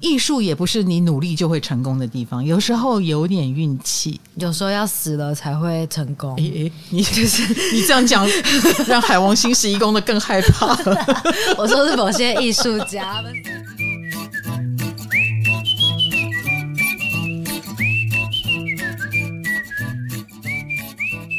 艺术也不是你努力就会成功的地方，有时候有点运气，有时候要死了才会成功。你就 是你这样讲，让海王星十一宫的更害怕了。我说是某些艺术家。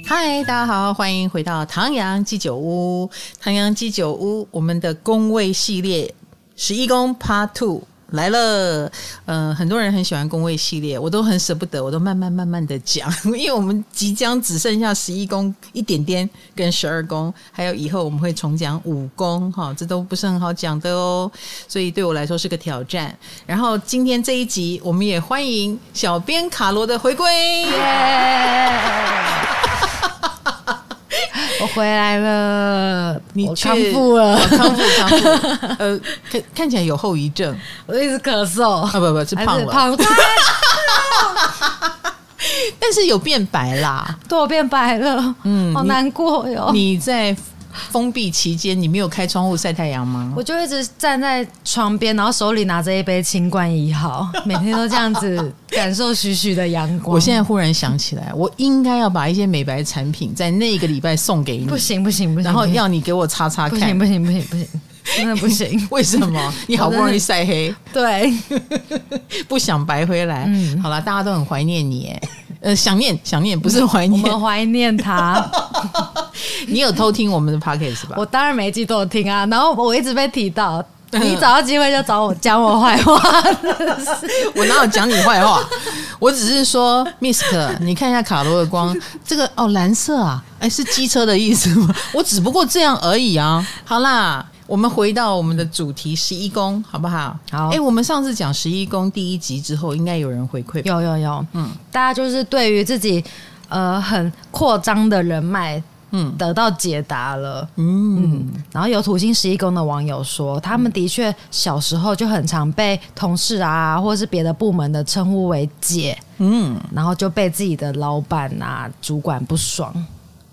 嗨，大家好，欢迎回到唐阳鸡酒屋。唐阳鸡酒屋，我们的宫位系列十一宫 Part Two。来了，嗯、呃，很多人很喜欢宫位系列，我都很舍不得，我都慢慢慢慢的讲，因为我们即将只剩下十一宫一点点，跟十二宫，还有以后我们会重讲五宫，哈，这都不是很好讲的哦，所以对我来说是个挑战。然后今天这一集，我们也欢迎小编卡罗的回归。我回来了，你我康复了，哦、康复康复。呃，看看起来有后遗症，我一直咳嗽。啊不不，是胖了，胖。但是有变白啦，对，我变白了，嗯，好难过哟。你在。封闭期间，你没有开窗户晒太阳吗？我就一直站在窗边，然后手里拿着一杯清冠一号，每天都这样子感受徐徐的阳光。我现在忽然想起来，我应该要把一些美白产品在那个礼拜送给你。不行不行不行，然后要你给我擦擦看。不行不行不行不行，真的不行。为什么？你好不容易晒黑，对，不想白回来。嗯，好了，大家都很怀念你，呃，想念想念不是怀念，我们怀念他。你有偷听我们的 podcast 吧？我当然每一集都有听啊，然后我一直被提到，你找到机会就找我讲我坏话。我哪有讲你坏话？我只是说，Misk，你看一下卡罗的光，这个哦蓝色啊，哎是机车的意思吗？我只不过这样而已啊。好啦，我们回到我们的主题十一宫，好不好？好。哎，我们上次讲十一宫第一集之后，应该有人回馈，有有有，嗯，大家就是对于自己呃很扩张的人脉。嗯，得到解答了。嗯，嗯，然后有土星十一宫的网友说，他们的确小时候就很常被同事啊，或是别的部门的称呼为姐。嗯，然后就被自己的老板啊、主管不爽，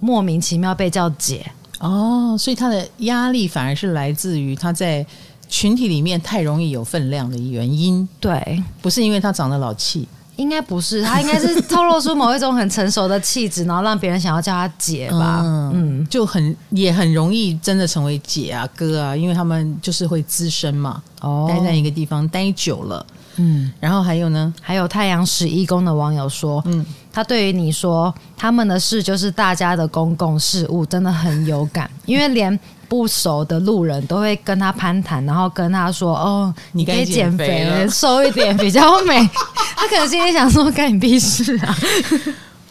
莫名其妙被叫姐。哦，所以他的压力反而是来自于他在群体里面太容易有分量的原因。对，不是因为他长得老气。应该不是，他应该是透露出某一种很成熟的气质，然后让别人想要叫他姐吧。嗯，嗯，就很也很容易真的成为姐啊哥啊，因为他们就是会资深嘛，哦，待在一个地方待久了。嗯，然后还有呢，还有太阳十一宫的网友说，嗯，他对于你说他们的事就是大家的公共事务，真的很有感，因为连。不熟的路人都会跟他攀谈，然后跟他说：“哦，你可以减肥，瘦一点比较美。”他可能心里想说：“干你屁事啊！”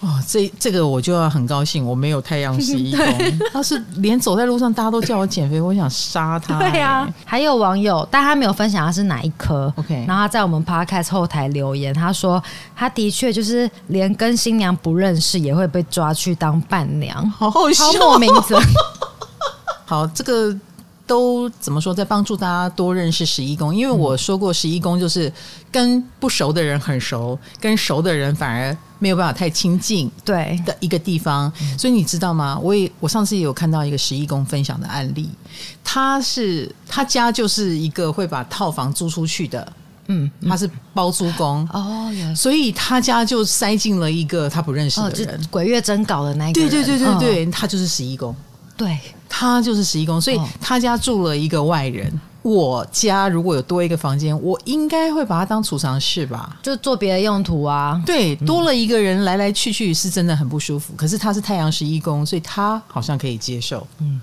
哦，这这个我就要很高兴，我没有太阳十一 宫。他是连走在路上，大家都叫我减肥，我想杀他。对呀、啊，还有网友，但他没有分享他是哪一颗。OK，然后他在我们 Podcast 后台留言，他说他的确就是连跟新娘不认识也会被抓去当伴娘，好好笑，莫名字。好，这个都怎么说，在帮助大家多认识十一宫，因为我说过十一宫就是跟不熟的人很熟，跟熟的人反而没有办法太亲近，对。的一个地方。所以你知道吗？我也我上次也有看到一个十一宫分享的案例，他是他家就是一个会把套房租出去的，嗯，他是包租公。哦，所以他家就塞进了一个他不认识的人，哦、鬼月真搞的那一个，对对对对对，他就是十一宫。对，他就是十一宫，所以他家住了一个外人。哦、我家如果有多一个房间，我应该会把它当储藏室吧，就做别的用途啊。对，多了一个人来来去去是真的很不舒服。可是他是太阳十一宫，所以他好像可以接受。嗯。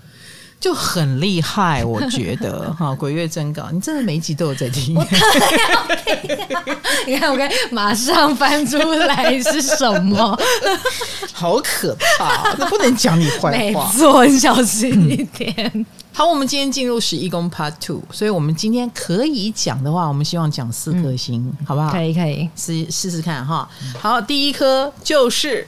就很厉害，我觉得哈，鬼月真稿，你真的每一集都有在听。我听你看，我可以马上翻出来是什么？好可怕，那不能讲你坏话。没错，你小心一点。嗯、好，我们今天进入十一宫 Part Two，所以我们今天可以讲的话，我们希望讲四颗星，嗯、好不好？可以，可以试试试看哈。好，第一颗就是。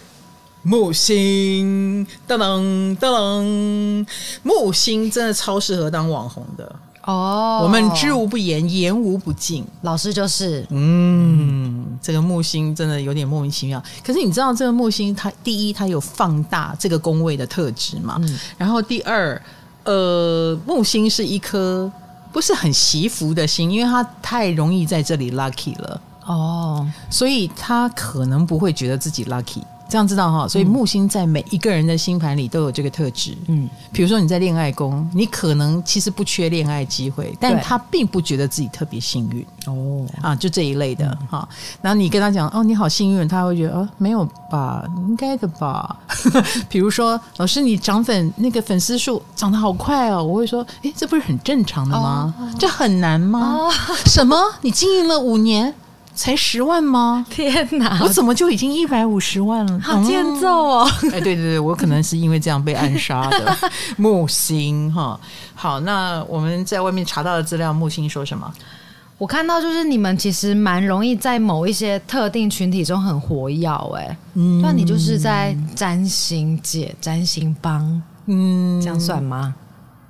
木星，噔噔噔噔，木星真的超适合当网红的哦。我们知无不言，言无不尽。老师就是，嗯，这个木星真的有点莫名其妙。可是你知道，这个木星它第一，它有放大这个宫位的特质嘛？嗯。然后第二，呃，木星是一颗不是很惜福的星，因为它太容易在这里 lucky 了哦，所以他可能不会觉得自己 lucky。这样知道哈，所以木星在每一个人的星盘里都有这个特质。嗯，比如说你在恋爱宫，你可能其实不缺恋爱机会，但他并不觉得自己特别幸运。哦，啊，就这一类的哈。然后你跟他讲哦，你好幸运，他会觉得哦，没有吧，应该的吧。比如说老师，你涨粉那个粉丝数涨得好快哦，我会说，诶，这不是很正常的吗？这很难吗？什么？你经营了五年？才十万吗？天哪！我怎么就已经一百五十万了？好欠揍哦！哎，对对对，我可能是因为这样被暗杀的 木星哈。好，那我们在外面查到的资料，木星说什么？我看到就是你们其实蛮容易在某一些特定群体中很活跃，哎，嗯，那你就是在占星界、占星帮，嗯，这样算吗？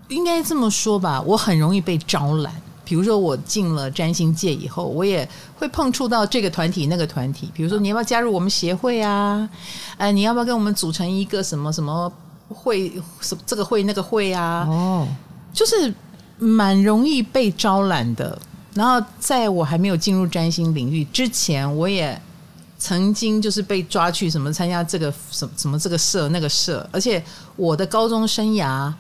应该这么说吧，我很容易被招揽。比如说我进了占星界以后，我也会碰触到这个团体那个团体。比如说你要不要加入我们协会啊？哎，你要不要跟我们组成一个什么什么会？什这个会那个会啊？哦，就是蛮容易被招揽的。然后在我还没有进入占星领域之前，我也曾经就是被抓去什么参加这个什么什么这个社那个社，而且我的高中生涯，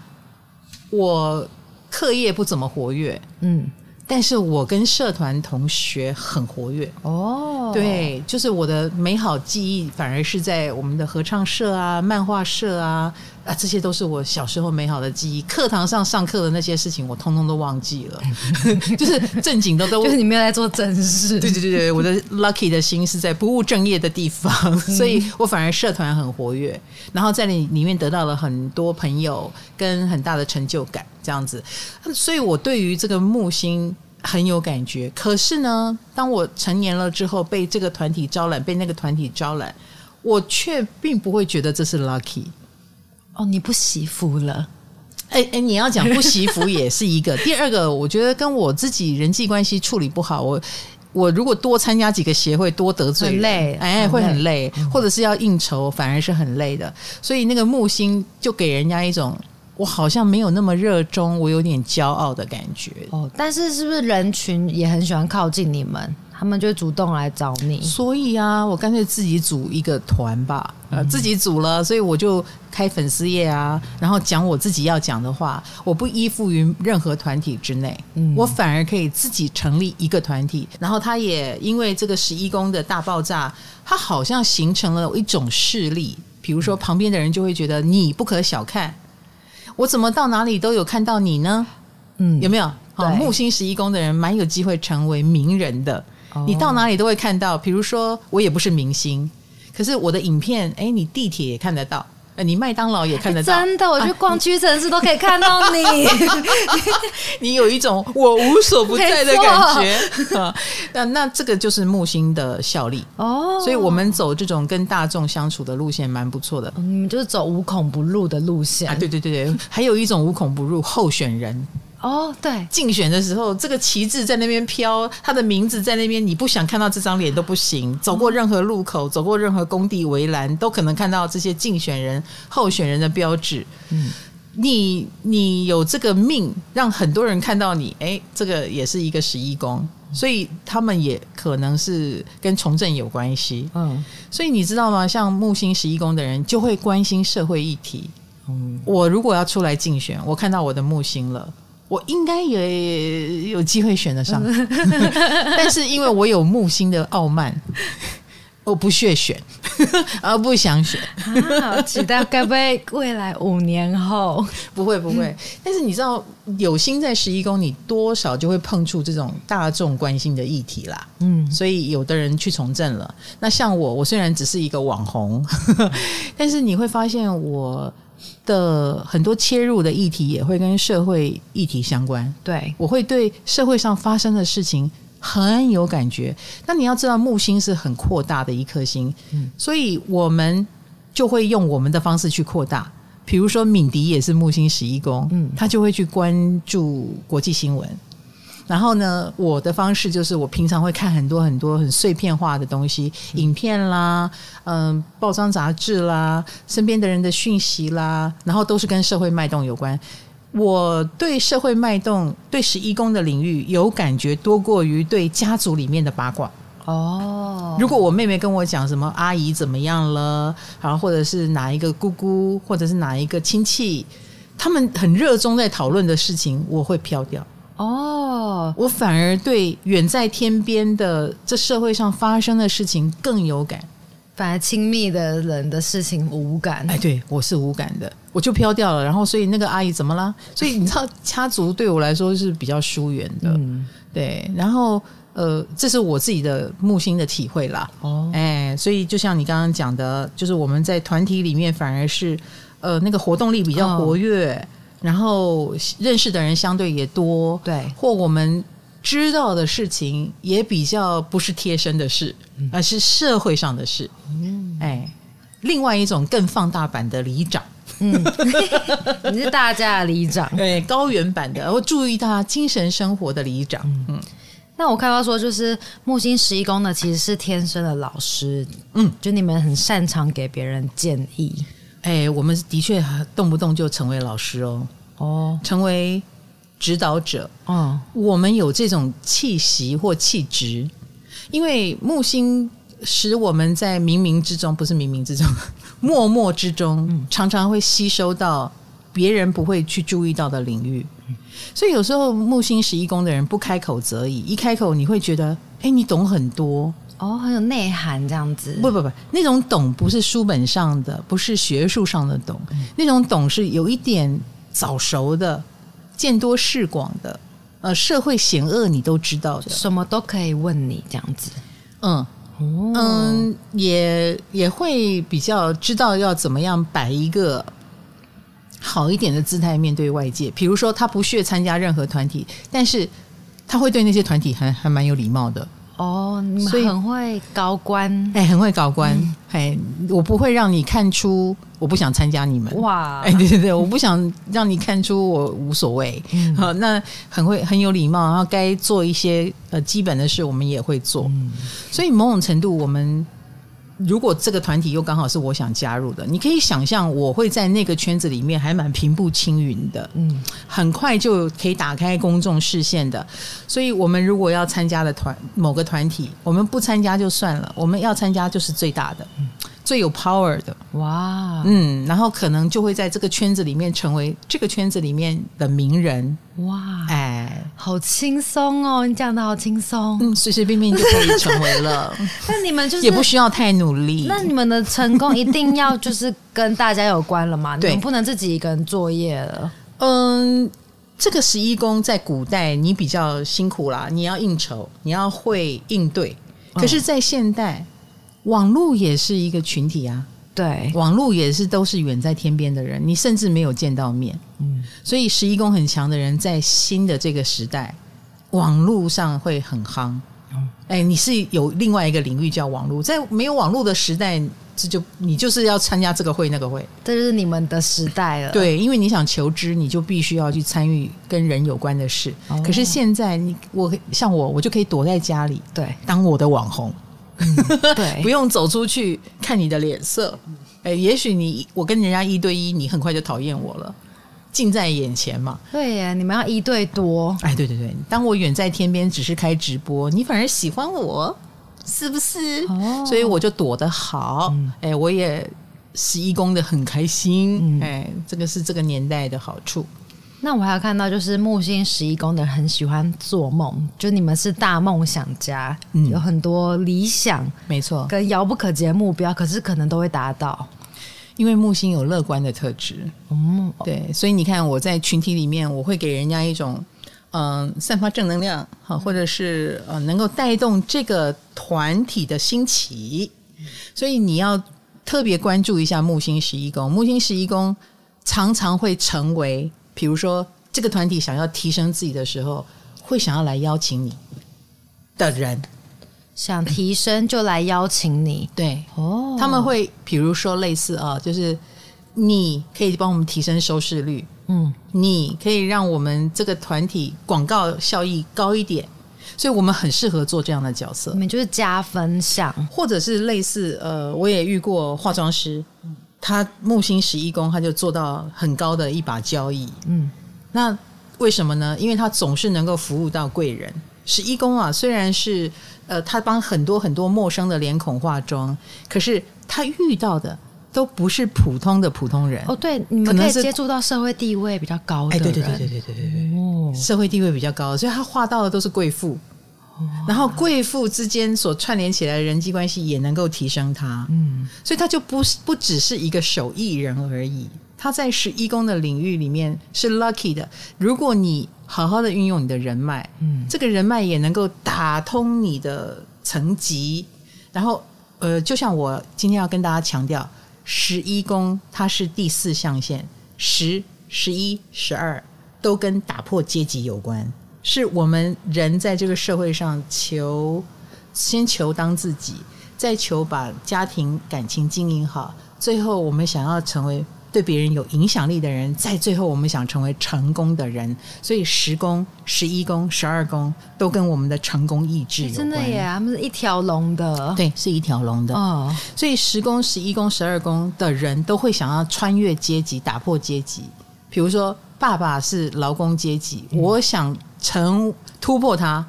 我课业不怎么活跃，嗯。但是我跟社团同学很活跃。哦，对，就是我的美好记忆反而是在我们的合唱社啊、漫画社啊啊，这些都是我小时候美好的记忆。课堂上上课的那些事情，我通通都忘记了，就是正经的都，就是你没有在做正事。对对对对，我的 lucky 的心是在不务正业的地方，所以我反而社团很活跃，然后在里里面得到了很多朋友跟很大的成就感。这样子，所以我对于这个木星很有感觉。可是呢，当我成年了之后，被这个团体招揽，被那个团体招揽，我却并不会觉得这是 lucky。哦，你不惜福了？哎哎，你要讲不惜福也是一个。第二个，我觉得跟我自己人际关系处理不好，我我如果多参加几个协会，多得罪，很累，哎，会很累，或者是要应酬，反而是很累的。所以那个木星就给人家一种。我好像没有那么热衷，我有点骄傲的感觉。哦，但是是不是人群也很喜欢靠近你们？他们就主动来找你。所以啊，我干脆自己组一个团吧。呃，自己组了，所以我就开粉丝页啊，然后讲我自己要讲的话。我不依附于任何团体之内，嗯，我反而可以自己成立一个团体。然后他也因为这个十一宫的大爆炸，他好像形成了一种势力。比如说，旁边的人就会觉得你不可小看。我怎么到哪里都有看到你呢？嗯，有没有？好，木星十一宫的人蛮有机会成为名人的。哦，你到哪里都会看到。比如说，我也不是明星，可是我的影片，哎，你地铁也看得到。你麦当劳也看得到，真的，我去逛屈臣氏都可以看到你。你有一种我无所不在的感觉啊。那那这个就是木星的效力哦。所以我们走这种跟大众相处的路线蛮不错的。你们就是走无孔不入的路线啊？对对对对，还有一种无孔不入候选人。哦，对，竞选的时候，这个旗帜在那边飘，他的名字在那边，你不想看到这张脸都不行。走过任何路口，走过任何工地围栏，都可能看到这些竞选人、候选人的标志。嗯，你你有这个命，让很多人看到你，哎，这个也是一个十一宫，所以他们也可能是跟从政有关系。嗯，所以你知道吗？像木星十一宫的人就会关心社会议题。嗯，我如果要出来竞选，我看到我的木星了。我应该也有机会选得上，但是因为我有木星的傲慢，我不屑选，而不想选。啊、好期待，该不会未来五年后 不会不会？但是你知道，有心在十一宫，你多少就会碰触这种大众关心的议题啦。嗯，所以有的人去从政了。那像我，我虽然只是一个网红，但是你会发现我。的很多切入的议题也会跟社会议题相关，对，我会对社会上发生的事情很有感觉。那你要知道，木星是很扩大的一颗星，嗯，所以我们就会用我们的方式去扩大。比如说，敏迪也是木星十一宫，嗯，他就会去关注国际新闻。然后呢，我的方式就是我平常会看很多很多很碎片化的东西，嗯、影片啦，嗯、呃，报章杂志啦，身边的人的讯息啦，然后都是跟社会脉动有关。我对社会脉动、对十一宫的领域有感觉，多过于对家族里面的八卦。哦，如果我妹妹跟我讲什么阿姨怎么样了，然后或者是哪一个姑姑，或者是哪一个亲戚，他们很热衷在讨论的事情，我会飘掉。哦，我反而对远在天边的这社会上发生的事情更有感。反而亲密的人的事情无感，哎，对，我是无感的，我就飘掉了。然后，所以那个阿姨怎么了？所以你知道，家族对我来说是比较疏远的，嗯、对。然后，呃，这是我自己的木星的体会啦。哦，哎，所以就像你刚刚讲的，就是我们在团体里面反而是，呃，那个活动力比较活跃，哦、然后认识的人相对也多，对，或我们。知道的事情也比较不是贴身的事，而是社会上的事。嗯，哎，另外一种更放大版的里长，嗯，你是大家的里长，对，高原版的，我注意他精神生活的里长。嗯，那我看到说，就是木星十一宫呢，其实是天生的老师。嗯，就你们很擅长给别人建议。哎，我们的确动不动就成为老师哦。哦，成为。指导者，嗯，我们有这种气息或气质，因为木星使我们在冥冥之中，不是冥冥之中，默默之中，常常会吸收到别人不会去注意到的领域。所以有时候木星十一宫的人不开口则已，一开口你会觉得，哎，你懂很多哦，很有内涵这样子。不不不，那种懂不是书本上的，不是学术上的懂，那种懂是有一点早熟的。见多识广的，呃，社会险恶你都知道的，什么都可以问你这样子，嗯，哦、嗯，也也会比较知道要怎么样摆一个好一点的姿态面对外界。比如说，他不屑参加任何团体，但是他会对那些团体还还蛮有礼貌的。哦，你们很会高官，哎，很会高官，哎、嗯，我不会让你看出我不想参加你们，哇，哎，对对对，我不想让你看出我无所谓，嗯、好，那很会很有礼貌，然后该做一些呃基本的事，我们也会做，嗯、所以某种程度我们。如果这个团体又刚好是我想加入的，你可以想象我会在那个圈子里面还蛮平步青云的，嗯，很快就可以打开公众视线的。所以，我们如果要参加的团某个团体，我们不参加就算了，我们要参加就是最大的。嗯最有 power 的。哇，嗯，然后可能就会在这个圈子里面成为这个圈子里面的名人。哇，哎，好轻松哦，你讲的好轻松，嗯，随随便便就可以成为了。那你们就是也不需要太努力，那你们的成功一定要就是跟大家有关了吗？你们不能自己一个人作业了。嗯，这个十一宫在古代你比较辛苦啦，你要应酬，你要会应对，可是，在现代。网络也是一个群体啊，对，网络也是都是远在天边的人，你甚至没有见到面，嗯，所以十一宫很强的人，在新的这个时代，网络上会很夯，哎，你是有另外一个领域叫网络，在没有网络的时代，这就你就是要参加这个会那个会，这就是你们的时代了，对，因为你想求知，你就必须要去参与跟人有关的事，哦，可是现在你我像我，我就可以躲在家里，对，当我的网红。嗯、对，不用走出去看你的脸色，哎，也许你我跟人家一对一，你很快就讨厌我了，近在眼前嘛。对呀，你们要一对多。哎，对对对，当我远在天边，只是开直播，你反而喜欢我，是不是？哦，所以我就躲得好，哎，我也十一宫的很开心，哎，这个是这个年代的好处。那我还有看到，就是木星十一宫的人很喜欢做梦，就你们是大梦想家，嗯、有很多理想，没错，跟遥不可及的目标，可是可能都会达到，因为木星有乐观的特质。嗯，对，所以你看我在群体里面，我会给人家一种嗯、呃、散发正能量，好，或者是呃能够带动这个团体的兴起，所以你要特别关注一下木星十一宫，木星十一宫常常会成为。比如说，这个团体想要提升自己的时候，会想要来邀请你的人，想提升就来邀请你。对，哦，他们会比如说类似啊，就是你可以帮我们提升收视率，嗯，你可以让我们这个团体广告效益高一点，所以我们很适合做这样的角色。你们就是加分项，或者是类似呃，我也遇过化妆师。他木星十一宫，他就做到很高的一把交椅。嗯，那为什么呢？因为他总是能够服务到贵人。十一宫啊，虽然是呃，他帮很多很多陌生的脸孔化妆，可是他遇到的都不是普通的普通人。哦，对，你们可以接触到社会地位比较高的人。哎，对对对对对对对对，哦，社会地位比较高，所以他画到的都是贵妇。然后贵妇之间所串联起来的人际关系也能够提升他，嗯，所以他就不不只是一个手艺人而已。他在十一宫的领域里面是 lucky 的。如果你好好的运用你的人脉，嗯，这个人脉也能够打通你的层级。然后，呃，就像我今天要跟大家强调，十一宫它是第四象限，十、十一、十二都跟打破阶级有关。是我们人在这个社会上求，先求当自己，再求把家庭感情经营好，最后我们想要成为对别人有影响力的人，再最后我们想成为成功的人。所以十宫、十一宫、十二宫都跟我们的成功意志有关。真的耶，他们是一条龙的，对，是一条龙的。哦，所以十宫、十一宫、十二宫的人都会想要穿越阶级，打破阶级。比如说，爸爸是劳工阶级，嗯、我想。成突破它，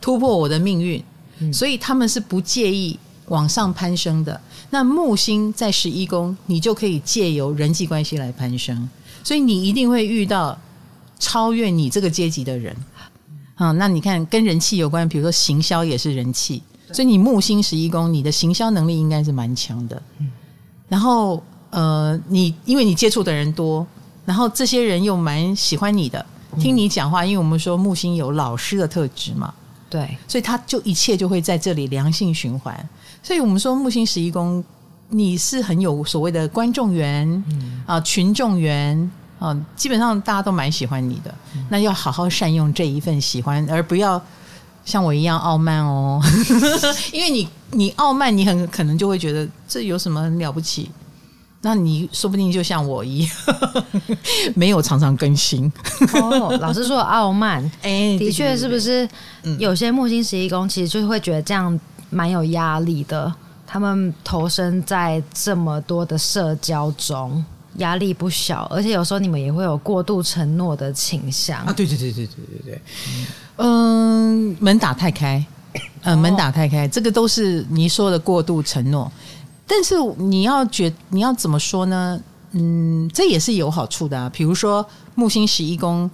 突破我的命运，嗯、所以他们是不介意往上攀升的。那木星在十一宫，你就可以借由人际关系来攀升，所以你一定会遇到超越你这个阶级的人。啊，那你看跟人气有关，比如说行销也是人气，所以你木星十一宫，你的行销能力应该是蛮强的。嗯然后呃，你因为你接触的人多，然后这些人又蛮喜欢你的。听你讲话，因为我们说木星有老师的特质嘛，对，所以他就一切就会在这里良性循环。所以我们说木星十一宫，你是很有所谓的观众缘、嗯、啊，群众缘啊，基本上大家都蛮喜欢你的。嗯、那要好好善用这一份喜欢，而不要像我一样傲慢哦，因为你你傲慢，你很可能就会觉得这有什么很了不起。那你说不定就像我一样，没有常常更新。哦，老师说傲慢，哎，的确是不是？有些木星十一宫其实就会觉得这样蛮有压力的。他们投身在这么多的社交中，压力不小，而且有时候你们也会有过度承诺的倾向啊！对对对对对对对，嗯，门打太开，嗯，门打太开，这个都是你说的过度承诺。但是你要觉你要怎么说呢？嗯，这也是有好处的啊。比如说木星十一宫，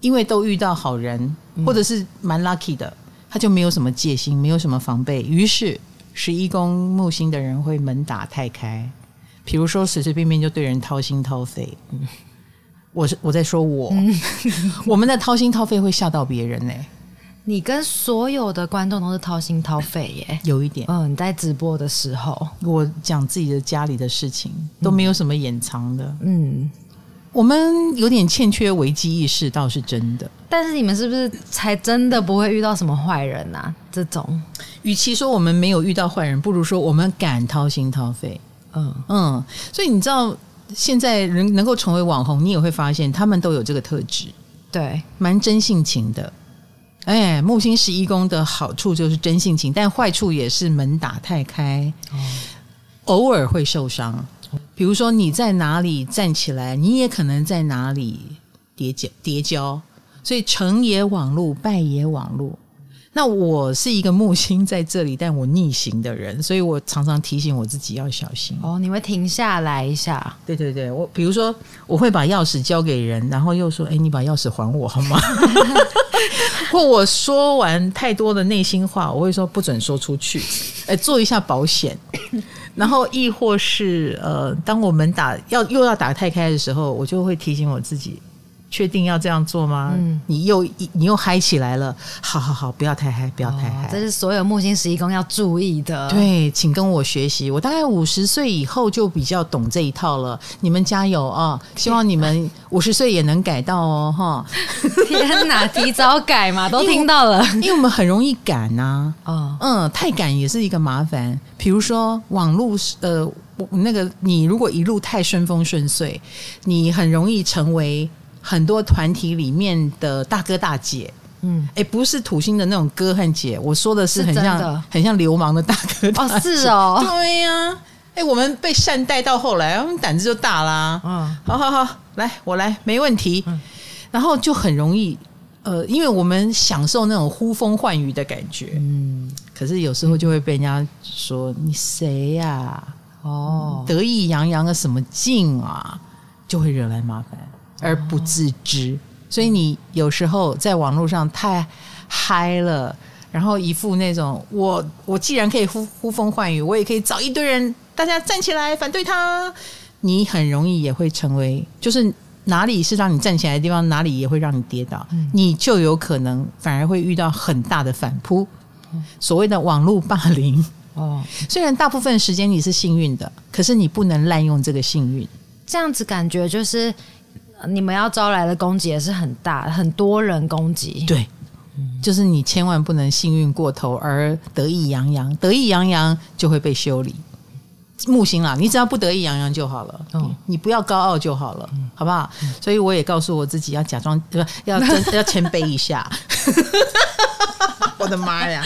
因为都遇到好人，或者是蛮 lucky 的，他就没有什么戒心，没有什么防备。于是十一宫木星的人会门打太开，比如说随随便便就对人掏心掏肺。我是我在说我，我们的掏心掏肺会吓到别人呢、欸。你跟所有的观众都是掏心掏肺耶，有一点。嗯，你在直播的时候，我讲自己的家里的事情，都没有什么掩藏的。嗯，我们有点欠缺危机意识，倒是真的。但是你们是不是才真的不会遇到什么坏人啊？这种，与其说我们没有遇到坏人，不如说我们敢掏心掏肺。嗯嗯，所以你知道，现在人能够成为网红，你也会发现他们都有这个特质，对，蛮真性情的。哎，木星十一宫的好处就是真性情，但坏处也是门打太开，哦、偶尔会受伤。比如说你在哪里站起来，你也可能在哪里跌跤跌跤，所以成也网路，败也网路。那我是一个木星在这里，但我逆行的人，所以我常常提醒我自己要小心。哦，你会停下来一下？对对对，我比如说我会把钥匙交给人，然后又说：“哎，你把钥匙还我好吗？” 或我说完太多的内心话，我会说不准说出去，哎，做一下保险。然后亦或是呃，当我们打要又要打太开的时候，我就会提醒我自己。确定要这样做吗？嗯，你又你又嗨起来了，好好好，不要太嗨，不要太嗨。哦，这是所有木星十一宫要注意的。对，请跟我学习。我大概五十岁以后就比较懂这一套了。你们加油啊！希望你们五十岁也能改到哦，哈！天哪，提早改嘛，都听到了。因为，我们很容易赶呐，啊，哦，嗯，太赶也是一个麻烦。比如说网络，呃，那个你如果一路太顺风顺水，你很容易成为。很多团体里面的大哥大姐，嗯，哎，不是土星的那种哥和姐，我说的是很像很像流氓的大哥大姐。哦，是哦，对呀，啊，哎，我们被善待到后来，我们胆子就大啦。嗯，好好好，来，我来，没问题。嗯，然后就很容易，呃，因为我们享受那种呼风唤雨的感觉，嗯，可是有时候就会被人家说你谁呀、啊？哦，得意洋洋的什么劲啊，就会惹来麻烦而不自知。所以你有时候在网络上太嗨了，然后一副那种我我既然可以呼呼风唤雨，我也可以找一堆人大家站起来反对他，你很容易也会成为就是。哪里是让你站起来的地方，哪里也会让你跌倒，嗯、你就有可能反而会遇到很大的反扑。嗯、所谓的网络霸凌哦，虽然大部分时间你是幸运的，可是你不能滥用这个幸运。这样子感觉就是你们要招来的攻击也是很大，很多人攻击。对，嗯、就是你千万不能幸运过头而得意洋洋，得意洋洋就会被修理。木星啦，你只要不得意洋洋就好了，哦、你不要高傲就好了，嗯、好不好？嗯、所以我也告诉我自己要假装，对吧？要真 要谦卑一下。我的妈呀，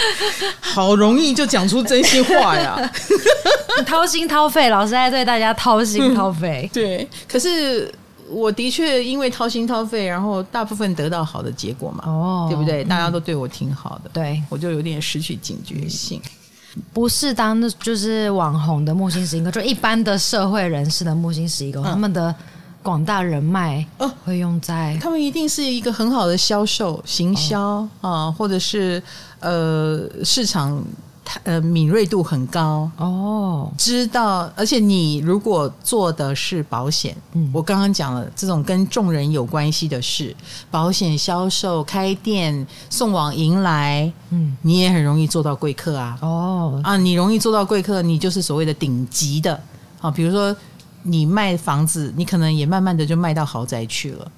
好容易就讲出真心话呀！掏心掏肺，老师在对大家掏心掏肺。嗯、对，可是我的确因为掏心掏肺，然后大部分得到好的结果嘛，哦，对不对？大家都对我挺好的，对，我就有点失去警觉性。不是当的，就是网红的木星十一宫，就一般的社会人士的木星十一宫，嗯、他们的广大人脉会用在、哦，他们一定是一个很好的销售、行销啊、哦呃，或者是呃市场。呃，敏锐度很高哦，知道。而且你如果做的是保险，嗯，我刚刚讲了这种跟众人有关系的事，保险销售、开店、送往迎来，嗯，你也很容易做到贵客啊。哦啊，你容易做到贵客，你就是所谓的顶级的啊。比如说你卖房子，你可能也慢慢的就卖到豪宅去了。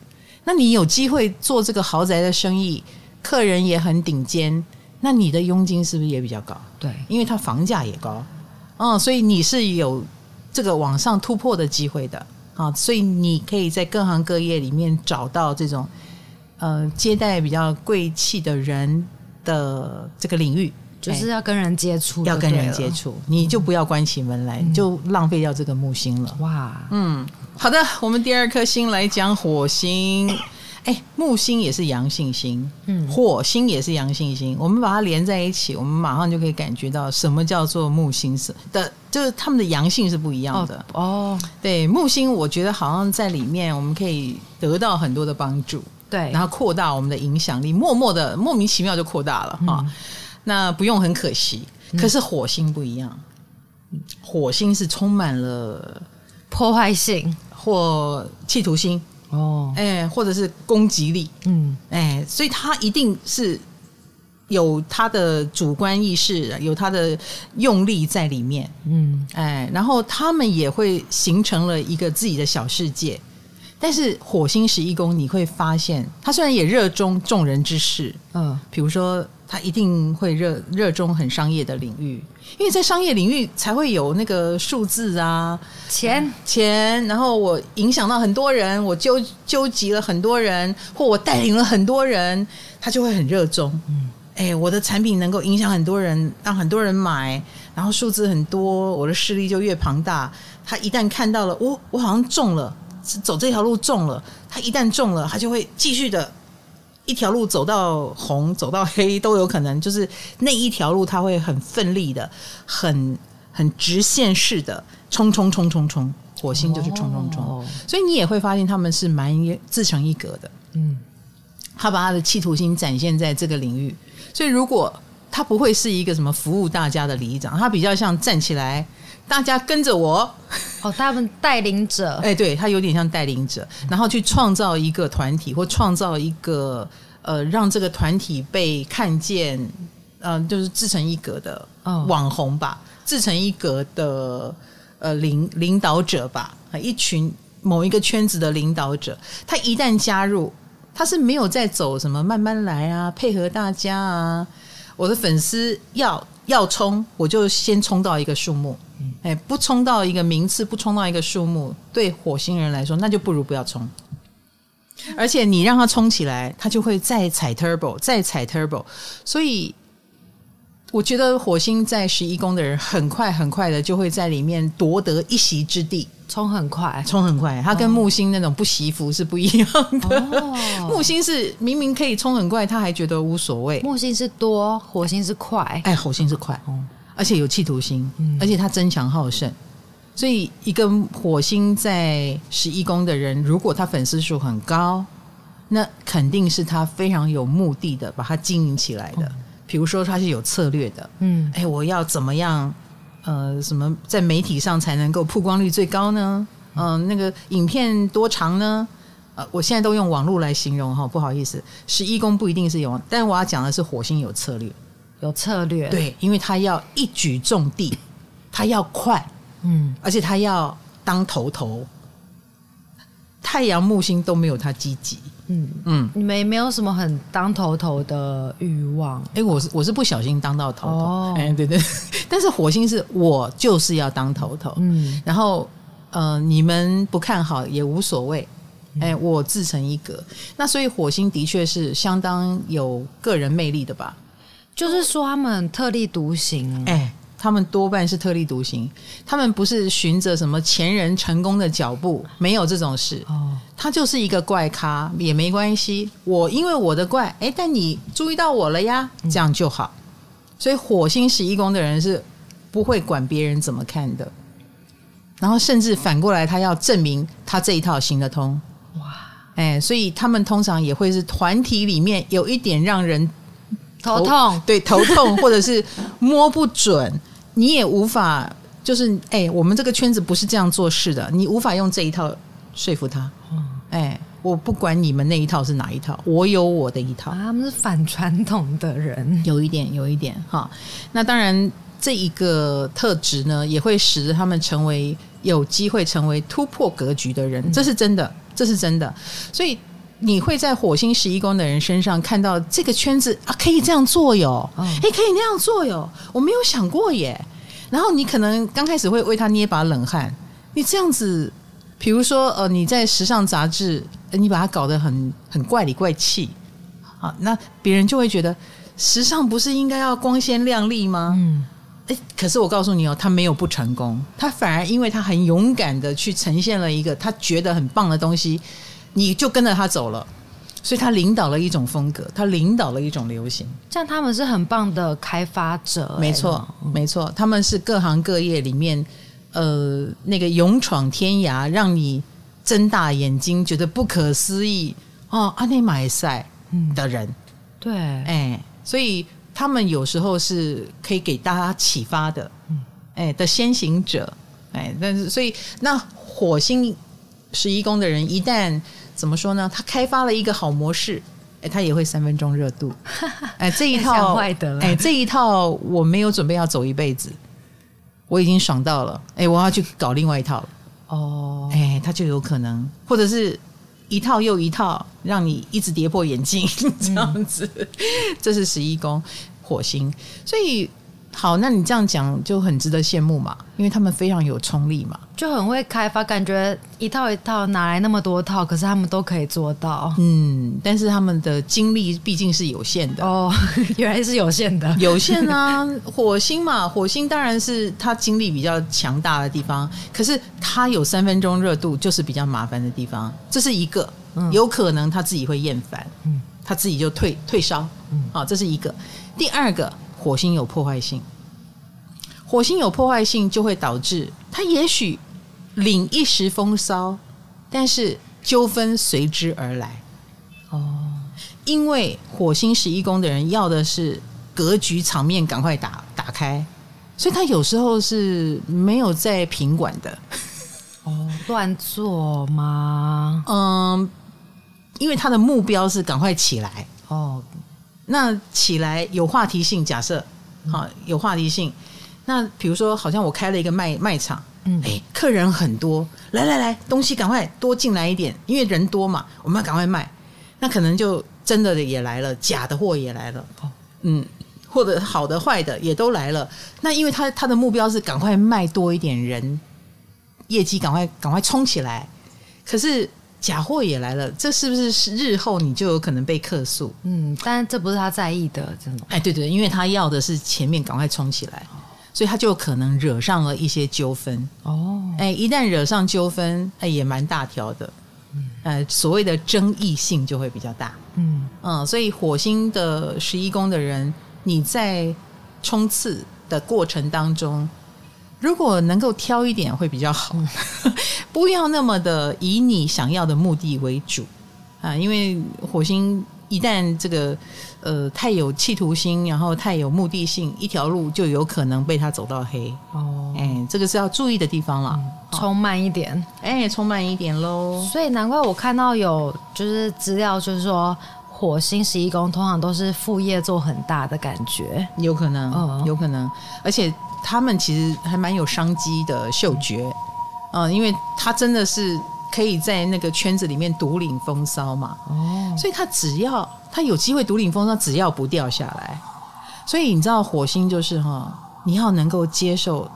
那你有机会做这个豪宅的生意，客人也很顶尖。那你的佣金是不是也比较高？对，因为它房价也高，嗯，所以你是有这个往上突破的机会的。啊，所以你可以在各行各业里面找到这种呃接待比较贵气的人的这个领域，就是要跟人接触，要跟人接触，你就不要关起门来，嗯、就浪费掉这个木星了。哇，嗯，好的，我们第二颗星来讲火星。哎，木星也是阳性星，嗯，火星也是阳性星，我们把它连在一起，我们马上就可以感觉到什么叫做木星是的，就是他们的阳性是不一样的哦。哦对，木星我觉得好像在里面，我们可以得到很多的帮助，对，然后扩大我们的影响力，默默的莫名其妙就扩大了哈。那不用很可惜，可是火星不一样，嗯、火星是充满了破坏性或企图心。哦，哎，或者是攻击力，嗯，哎，所以他一定是有他的主观意识，有他的用力在里面，嗯，哎，然后他们也会形成了一个自己的小世界。但是火星十一宫，你会发现，他虽然也热衷众人之事，嗯，比如说他一定会热热衷很商业的领域，因为在商业领域才会有那个数字啊，钱钱，然后我影响到很多人，我纠纠集了很多人，或我带领了很多人，他就会很热衷，嗯，哎，我的产品能够影响很多人，让很多人买，然后数字很多，我的势力就越庞大。他一旦看到了，我我好像中了。走这条路中了，他一旦中了，他就会继续的一条路走到红，走到黑都有可能。就是那一条路，他会很奋力的、很很直线式的冲冲冲冲冲，火星就是冲冲冲。哦、所以你也会发现他们是蛮自成一格的。嗯，他把他的企图心展现在这个领域。所以如果他不会是一个什么服务大家的里长，他比较像站起来。大家跟着我。哦，他们带领者，哎，对，他有点像带领者，然后去创造一个团体，或创造一个呃，让这个团体被看见，嗯、呃，就是自成一格的网红吧，哦、自成一格的呃领领导者吧，一群某一个圈子的领导者，他一旦加入，他是没有在走什么慢慢来啊，配合大家啊，我的粉丝要要冲，我就先冲到一个数目。哎，不冲到一个名次，不冲到一个数目，对火星人来说，那就不如不要冲。而且你让他冲起来，他就会再踩 turbo，再踩 turbo。所以我觉得火星在十一宫的人，很快很快的就会在里面夺得一席之地，冲很快，冲很快。他跟木星那种不惜福是不一样的。哦、木星是明明可以冲很快，他还觉得无所谓。木星是多，火星是快。哎，火星是快，而且有企图心，嗯、而且他争强好胜。所以，一个火星在十一宫的人，如果他粉丝数很高，那肯定是他非常有目的的把它经营起来的。嗯比如说他是有策略的，嗯，哎，我要怎么样？呃，什么在媒体上才能够曝光率最高呢？嗯、呃，那个影片多长呢？呃，我现在都用网络来形容哈，不好意思，十一宫不一定是有，但我要讲的是火星有策略，有策略，对，因为他要一举中地，他要快，嗯，而且他要当头头，太阳木星都没有他积极。嗯嗯，你们也没有什么很当头头的欲望。哎、欸，我是我是不小心当到头头。哎、哦，对对。但是火星是我就是要当头头。嗯，然后呃，你们不看好也无所谓。哎、欸，我自成一格。那所以火星的确是相当有个人魅力的吧？就是说他们特立独行。哎、欸。他们多半是特立独行，他们不是循着什么前人成功的脚步，没有这种事。哦，他就是一个怪咖也没关系，我因为我的怪，哎，但你注意到我了呀，这样就好。所以火星十一宫的人是不会管别人怎么看的，然后甚至反过来，他要证明他这一套行得通。哇，哎，所以他们通常也会是团体里面有一点让人头，痛，对，头痛或者是摸不准。你也无法，就是哎，我们这个圈子不是这样做事的，你无法用这一套说服他。哎，我不管你们那一套是哪一套，我有我的一套。啊，他们是反传统的人，有一点，有一点哈。那当然，这一个特质呢，也会使得他们成为有机会成为突破格局的人，这是真的，这是真的。所以你会在火星十一宫的人身上看到这个圈子啊，可以这样做哟，哎，可以那样做哟，我没有想过耶。然后你可能刚开始会为他捏把冷汗，你这样子，比如说呃，你在时尚杂志，你把它搞得很很怪里怪气，啊，那别人就会觉得时尚不是应该要光鲜亮丽吗？嗯，诶，可是我告诉你哦，他没有不成功，他反而因为他很勇敢的去呈现了一个他觉得很棒的东西，你就跟着他走了。所以他领导了一种风格，他领导了一种流行。像他们是很棒的开发者，没错，没错，他们是各行各业里面，呃，那个勇闯天涯，让你睁大眼睛，觉得不可思议哦，阿内马赛的人，嗯、对，哎，所以他们有时候是可以给大家启发的，哎的先行者，哎，但是所以那火星十一宫的人一旦。怎么说呢？他开发了一个好模式，哎，他也会三分钟热度，哎，这一套，哎，这一套我没有准备要走一辈子，我已经爽到了，哎，我要去搞另外一套了，哦，哎，他就有可能，或者是一套又一套，让你一直跌破眼镜 这样子，嗯、这是十一宫火星，所以。好，那你这样讲就很值得羡慕嘛，因为他们非常有冲力嘛，就很会开发，感觉一套一套哪来那么多套，可是他们都可以做到。嗯，但是他们的精力毕竟是有限的哦，原来是有限的，有限啊。火星嘛，火星当然是他精力比较强大的地方，可是他有三分钟热度，就是比较麻烦的地方。这是一个，有可能他自己会厌烦，嗯，他自己就退退烧，嗯，好，这是一个。第二个。火星有破坏性，火星有破坏性就会导致他也许领一时风骚，但是纠纷随之而来。哦，因为火星十一宫的人要的是格局场面赶快打打开，所以他有时候是没有在品管的。哦，乱做吗？嗯，因为他的目标是赶快起来。哦。那起来有话题性，假设好有话题性。那比如说，好像我开了一个卖卖场，嗯，哎，客人很多，来来来，东西赶快多进来一点，因为人多嘛，我们要赶快卖。那可能就真的的也来了，假的货也来了，嗯，或者好的坏的也都来了。那因为他他的目标是赶快卖多一点人，业绩赶快赶快冲起来。可是假货也来了，这是不是日后你就有可能被客诉？嗯，但这不是他在意的，真的。哎，对对，因为他要的是前面赶快冲起来，所以他就可能惹上了一些纠纷。哦，哎，一旦惹上纠纷，哎，也蛮大条的。嗯，呃，所谓的争议性就会比较大。嗯嗯，所以火星的十一宫的人，你在冲刺的过程当中。如果能够挑一点会比较好，不要那么的以你想要的目的为主啊，因为火星一旦这个呃太有企图心，然后太有目的性，一条路就有可能被他走到黑。哦，哎，这个是要注意的地方了，冲慢一点，哎，冲慢一点喽。所以难怪我看到有就是资料，就是说火星十一宫通常都是副业做很大的感觉，有可能，有可能，而且。他们其实还蛮有商机的嗅觉，嗯，因为他真的是可以在那个圈子里面独领风骚嘛，哦，所以他只要他有机会独领风骚，只要不掉下来，所以你知道火星就是哈，你要能够接受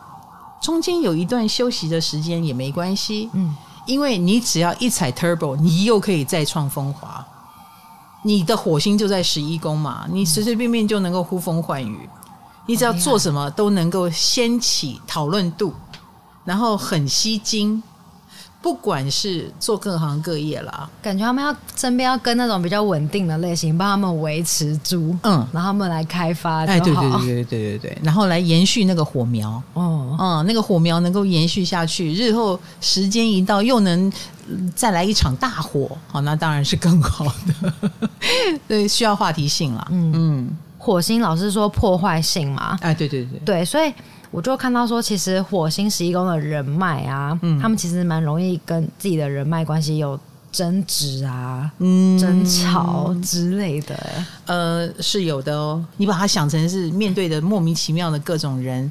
中间有一段休息的时间也没关系，嗯，因为你只要一踩 turbo，你又可以再创风华，你的火星就在十一宫嘛，你随随便便就能够呼风唤雨。你只要做什么都能够掀起讨论度，然后很吸睛。不管是做各行各业啦，感觉他们要身边要跟那种比较稳定的类型，帮他们维持住，嗯，然后他们来开发，哎，对对对对对对对，然后来延续那个火苗，哦，嗯，那个火苗能够延续下去，日后时间一到又能再来一场大火，好，那当然是更好的，对，需要话题性了，嗯。嗯。火星老是说破坏性嘛，哎，对对对，对，所以我就看到说，其实火星十一宫的人脉啊，嗯，他们其实蛮容易跟自己的人脉关系有争执啊、嗯、争吵之类的。呃，是有的哦。你把它想成是面对的莫名其妙的各种人。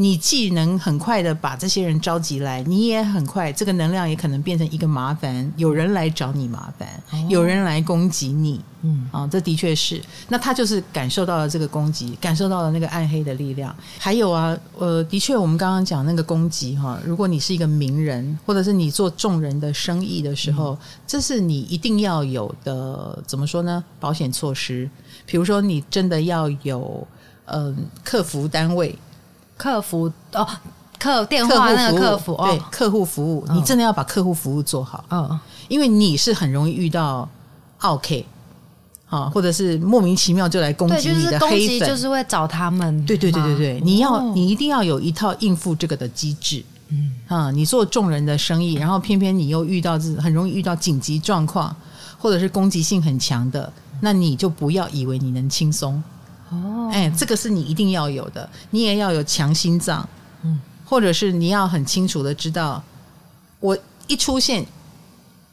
你既能很快的把这些人召集来，你也很快，这个能量也可能变成一个麻烦，有人来找你麻烦，哦、有人来攻击你，嗯，啊，这的确是。那他就是感受到了这个攻击，感受到了那个暗黑的力量。还有啊，呃，的确，我们刚刚讲那个攻击哈，如果你是一个名人，或者是你做众人的生意的时候，嗯、这是你一定要有的，怎么说呢？保险措施，比如说你真的要有，嗯、呃，客服单位。客服哦，客电话那个客服对客户服务，你真的要把客户服务做好，嗯，因为你是很容易遇到 OK 啊，或者是莫名其妙就来攻击你的黑粉，就是会找他们，对对对对对，你要你一定要有一套应付这个的机制，嗯。啊，你做众人的生意，然后偏偏你又遇到这很容易遇到紧急状况，或者是攻击性很强的，那你就不要以为你能轻松。哦，哎，这个是你一定要有的，你也要有强心脏，嗯，或者是你要很清楚的知道，我一出现，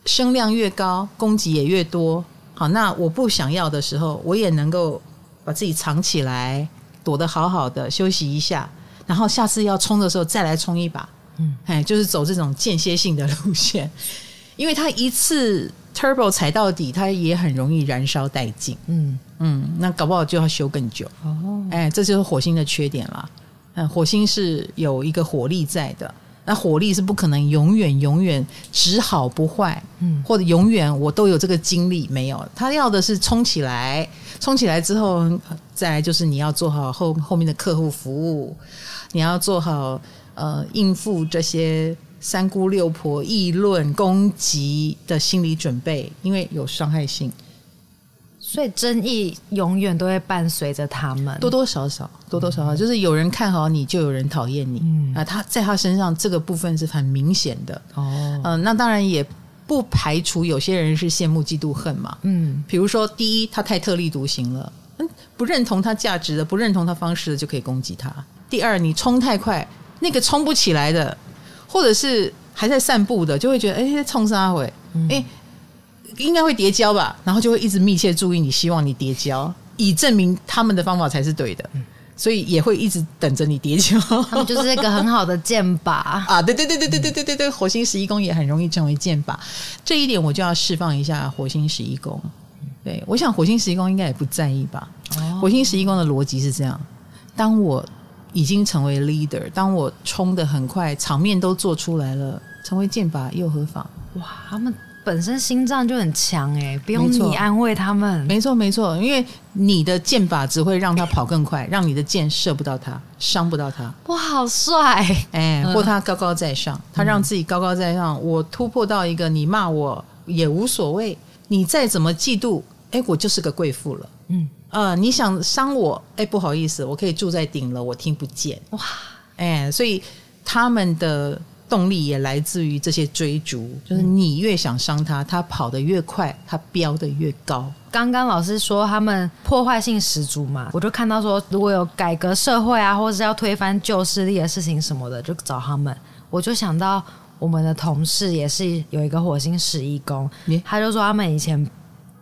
声量越高，攻击也越多，好，那我不想要的时候，我也能够把自己藏起来，躲得好好的，休息一下，然后下次要冲的时候再来冲一把，嗯，哎，就是走这种间歇性的路线，因为他一次 turbo 踩到底，它也很容易燃烧殆尽，嗯。嗯，那搞不好就要修更久哦。哎，这就是火星的缺点了。嗯，火星是有一个火力在的，那火力是不可能永远永远只好不坏，嗯，或者永远我都有这个精力没有。他要的是冲起来，冲起来之后，再来就是你要做好后后面的客户服务，你要做好呃应付这些三姑六婆议论攻击的心理准备，因为有伤害性。所以争议永远都会伴随着他们，多多少少，多多少少，就是有人看好你，就有人讨厌你。嗯啊，他在他身上这个部分是很明显的。哦，嗯、呃，那当然也不排除有些人是羡慕嫉妒恨嘛。嗯，比如说，第一，他太特立独行了，嗯，不认同他价值的，不认同他方式的，就可以攻击他。第二，你冲太快，那个冲不起来的，或者是还在散步的，就会觉得，哎，冲啥会？哎。应该会叠交吧，然后就会一直密切注意你，希望你叠交，以证明他们的方法才是对的，所以也会一直等着你叠交。他们就是一个很好的箭靶 啊！对对对对对对对对对，火星十一宫也很容易成为箭靶，这一点我就要释放一下火星十一宫。对，我想火星十一宫应该也不在意吧。火星十一宫的逻辑是这样：当我已经成为 leader，当我冲得很快，场面都做出来了，成为箭靶又何妨？哇，他们。本身心脏就很强哎、欸，不用你安慰他们。没错没错，因为你的箭靶只会让他跑更快，让你的箭射不到他，伤不到他。哇，好帅！哎，或他高高在上，他让自己高高在上。我突破到一个，你骂我也无所谓，你再怎么嫉妒，哎，我就是个贵妇了。嗯，呃，你想伤我，哎，不好意思，我可以住在顶楼，我听不见。哇，哎，所以他们的。动力也来自于这些追逐，就是你越想伤他，他跑得越快，他飙得越高。刚刚老师说他们破坏性十足嘛，我就看到说如果有改革社会啊，或者是要推翻旧势力的事情什么的，就找他们。我就想到我们的同事也是有一个火星十一宫，他就说他们以前。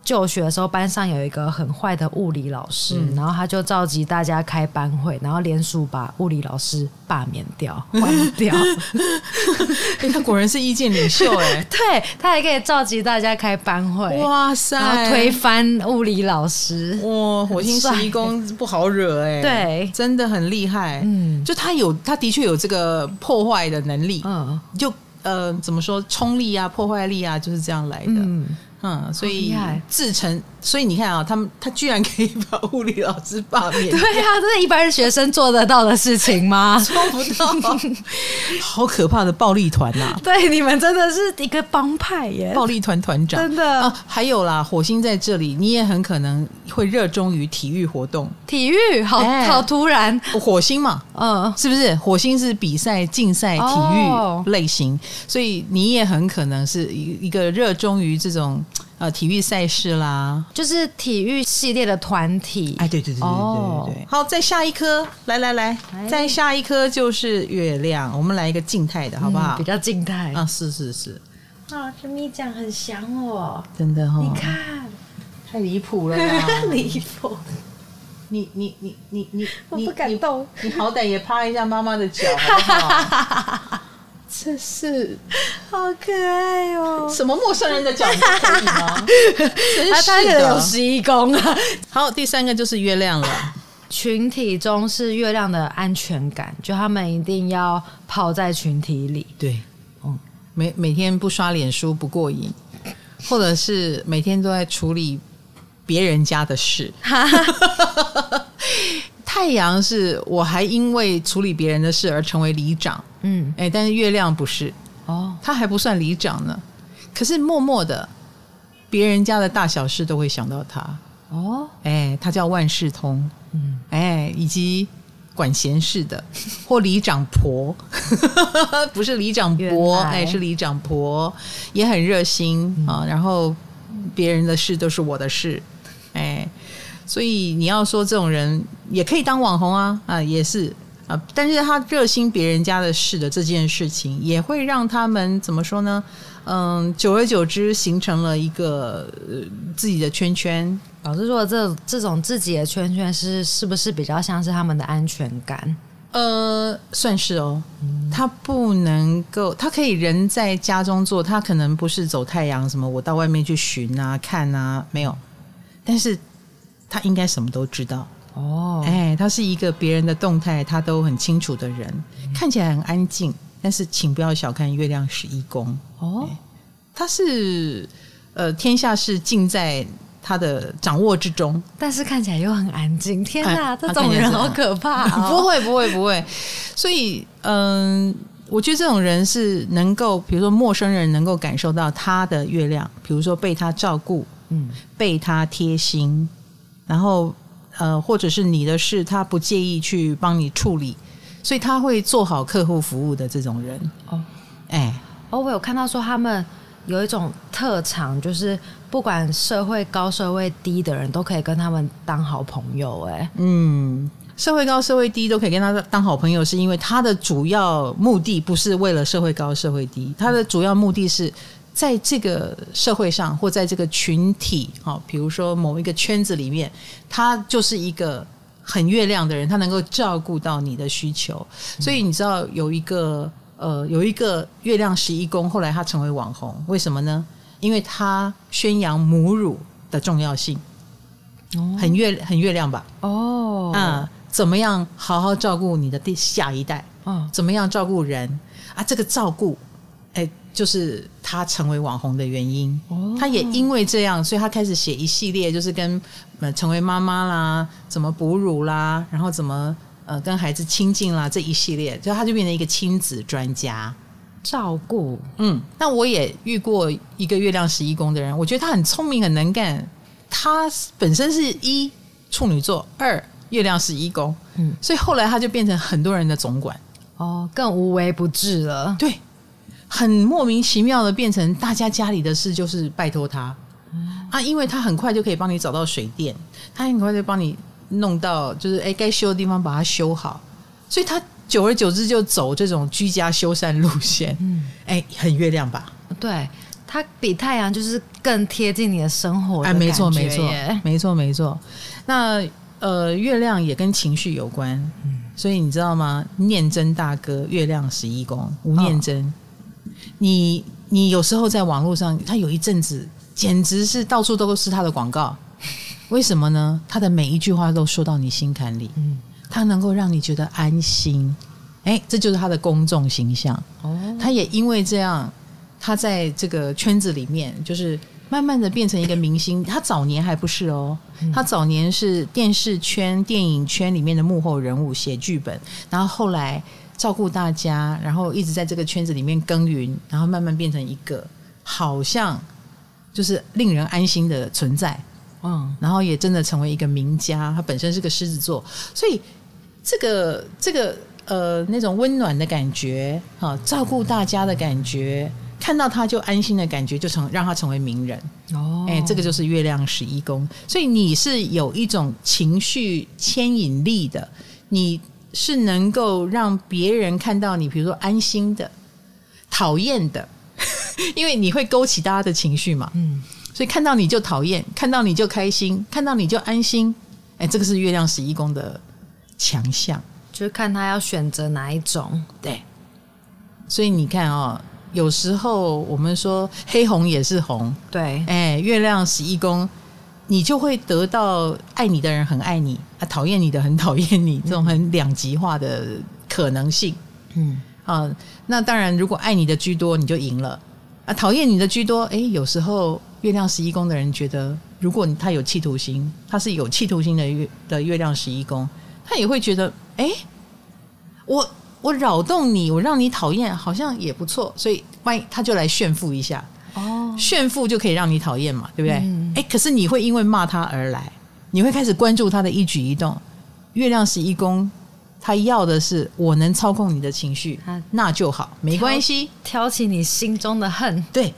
就学的时候，班上有一个很坏的物理老师，嗯、然后他就召集大家开班会，然后联署把物理老师罢免掉、换掉。欸、他果然是意见领袖哎，对，他还可以召集大家开班会，哇塞，然后推翻物理老师。哇，火星十一宫不好惹哎，对，真的很厉害。嗯，就他有，他的确有这个破坏的能力。嗯，就呃，怎么说，冲力啊，破坏力啊，就是这样来的。嗯。嗯，所以自成，所以你看啊，他们他居然可以把物理老师罢免。对啊，这是一般学生做得到的事情吗？做不到，好可怕的暴力团呐！对，你们真的是一个帮派耶，暴力团团长真的啊。还有啦，火星在这里，你也很可能会热衷于体育活动。体育，好好突然，火星嘛，嗯，是不是？火星是比赛、竞赛、体育类型，所以你也很可能是一一个热衷于这种。呃，体育赛事啦，就是体育系列的团体。哎，对对对对对对对。Oh. 好，再下一颗，来来来，哎、再下一颗就是月亮。我们来一个静态的，好不好？嗯、比较静态啊，是是是。啊，这咪酱很想我，真的哈、哦。你看，太离谱了呀！离谱。你你你你你，我不敢动。你好歹也趴一下妈妈的脚，好不好？这是好可爱哦！什么陌生人的脚可以吗？真是他的有十一宫啊！好，第三个就是月亮了。群体中是月亮的安全感，就他们一定要泡在群体里。对，嗯，每每天不刷脸书不过瘾，或者是每天都在处理别人家的事。太阳是我还因为处理别人的事而成为里长，嗯，哎，但是月亮不是。哦，他还不算里长呢。可是默默的，别人家的大小事都会想到他。哦，哎，他叫万事通，嗯，哎，以及管闲事的 或里长婆，不是里长伯，来。哎，是里长婆，也很热心啊。嗯，然后别人的事都是我的事，哎。所以你要说这种人也可以当网红啊啊，也是啊，但是他热心别人家的事的这件事情，也会让他们怎么说呢？嗯，久而久之形成了一个自己的圈圈。老师说这这种自己的圈圈是是不是比较像是他们的安全感？呃，算是哦。他不能够，他可以人在家中做，他可能不是走太阳什么，我到外面去寻啊看啊，没有，但是。他应该什么都知道。哦，哎，他是一个别人的动态他都很清楚的人，看起来很安静，但是请不要小看月亮十一宫。哦，他是呃天下事尽在他的掌握之中，但是看起来又很安静。天哪，哎、这种人好可怕、哦！不会不会不会，所以嗯、呃，我觉得这种人是能够，比如说陌生人能够感受到他的月亮，比如说被他照顾，嗯，被他贴心。然后，呃，或者是你的事，他不介意去帮你处理，所以他会做好客户服务的这种人。哦，哎，哦，我有看到说他们有一种特长，就是不管社会高、社会低的人都可以跟他们当好朋友。哎，嗯，社会高、社会低都可以跟他当好朋友，是因为他的主要目的不是为了社会高、社会低，他的主要目的是。在这个社会上，或在这个群体，哈，比如说某一个圈子里面，他就是一个很月亮的人，他能够照顾到你的需求。所以你知道有一个呃，有一个月亮十一宫，后来他成为网红，为什么呢？因为他宣扬母乳的重要性，很月很月亮吧？哦，啊，怎么样好好照顾你的第下一代？哦，怎么样照顾人啊？这个照顾，哎。就是他成为网红的原因。哦，他也因为这样，所以他开始写一系列，就是跟呃成为妈妈啦，怎么哺乳啦，然后怎么呃跟孩子亲近啦这一系列，就他就变成一个亲子专家。照顾，嗯，那我也遇过一个月亮十一宫的人，我觉得他很聪明，很能干。他本身是一处女座，二月亮十一宫，嗯，所以后来他就变成很多人的总管，哦，更无微不至了。对，很莫名其妙的变成大家家里的事就是拜托他，嗯，啊，因为他很快就可以帮你找到水电，他很快就帮你弄到，就是哎该修的地方把它修好，所以他。久而久之就走这种居家修缮路线，嗯，哎，很月亮吧？对，它比太阳就是更贴近你的生活的。哎，没错，没错，没错，没错。那呃，月亮也跟情绪有关，嗯，所以你知道吗？念真大哥，月亮十一宫，吴念真，哦、你你有时候在网络上，他有一阵子简直是到处都是他的广告，为什么呢？他的每一句话都说到你心坎里，嗯。他能够让你觉得安心，哎，这就是他的公众形象。哦，他也因为这样，他在这个圈子里面，就是慢慢的变成一个明星。他早年还不是哦，他早年是电视圈、电影圈里面的幕后人物，写剧本，然后后来照顾大家，然后一直在这个圈子里面耕耘，然后慢慢变成一个好像就是令人安心的存在。嗯，然后也真的成为一个名家。他本身是个狮子座，所以这个这个呃那种温暖的感觉，哈，照顾大家的感觉，看到他就安心的感觉，就成让他成为名人。哦，哎，这个就是月亮十一宫。所以你是有一种情绪牵引力的，你是能够让别人看到你，比如说安心的、讨厌的，因为你会勾起大家的情绪嘛。嗯。所以看到你就讨厌，看到你就开心，看到你就安心。哎，这个是月亮十一宫的强项，就是看他要选择哪一种。对，所以你看哦，有时候我们说黑红也是红。对，哎，月亮十一宫，你就会得到爱你的人很爱你，啊，讨厌你的很讨厌你，这种很两极化的可能性。嗯啊，那当然，如果爱你的居多，你就赢了。啊，讨厌你的居多，哎，有时候月亮十一宫的人觉得，如果他有企图心，他是有企图心的月的月亮十一宫，他也会觉得，哎，我我扰动你，我让你讨厌，好像也不错，所以万一他就来炫富一下，哦，炫富就可以让你讨厌嘛，对不对？嗯，哎，可是你会因为骂他而来，你会开始关注他的一举一动，月亮十一宫。他要的是我能操控你的情绪，那就好，没关系。挑起你心中的恨，对，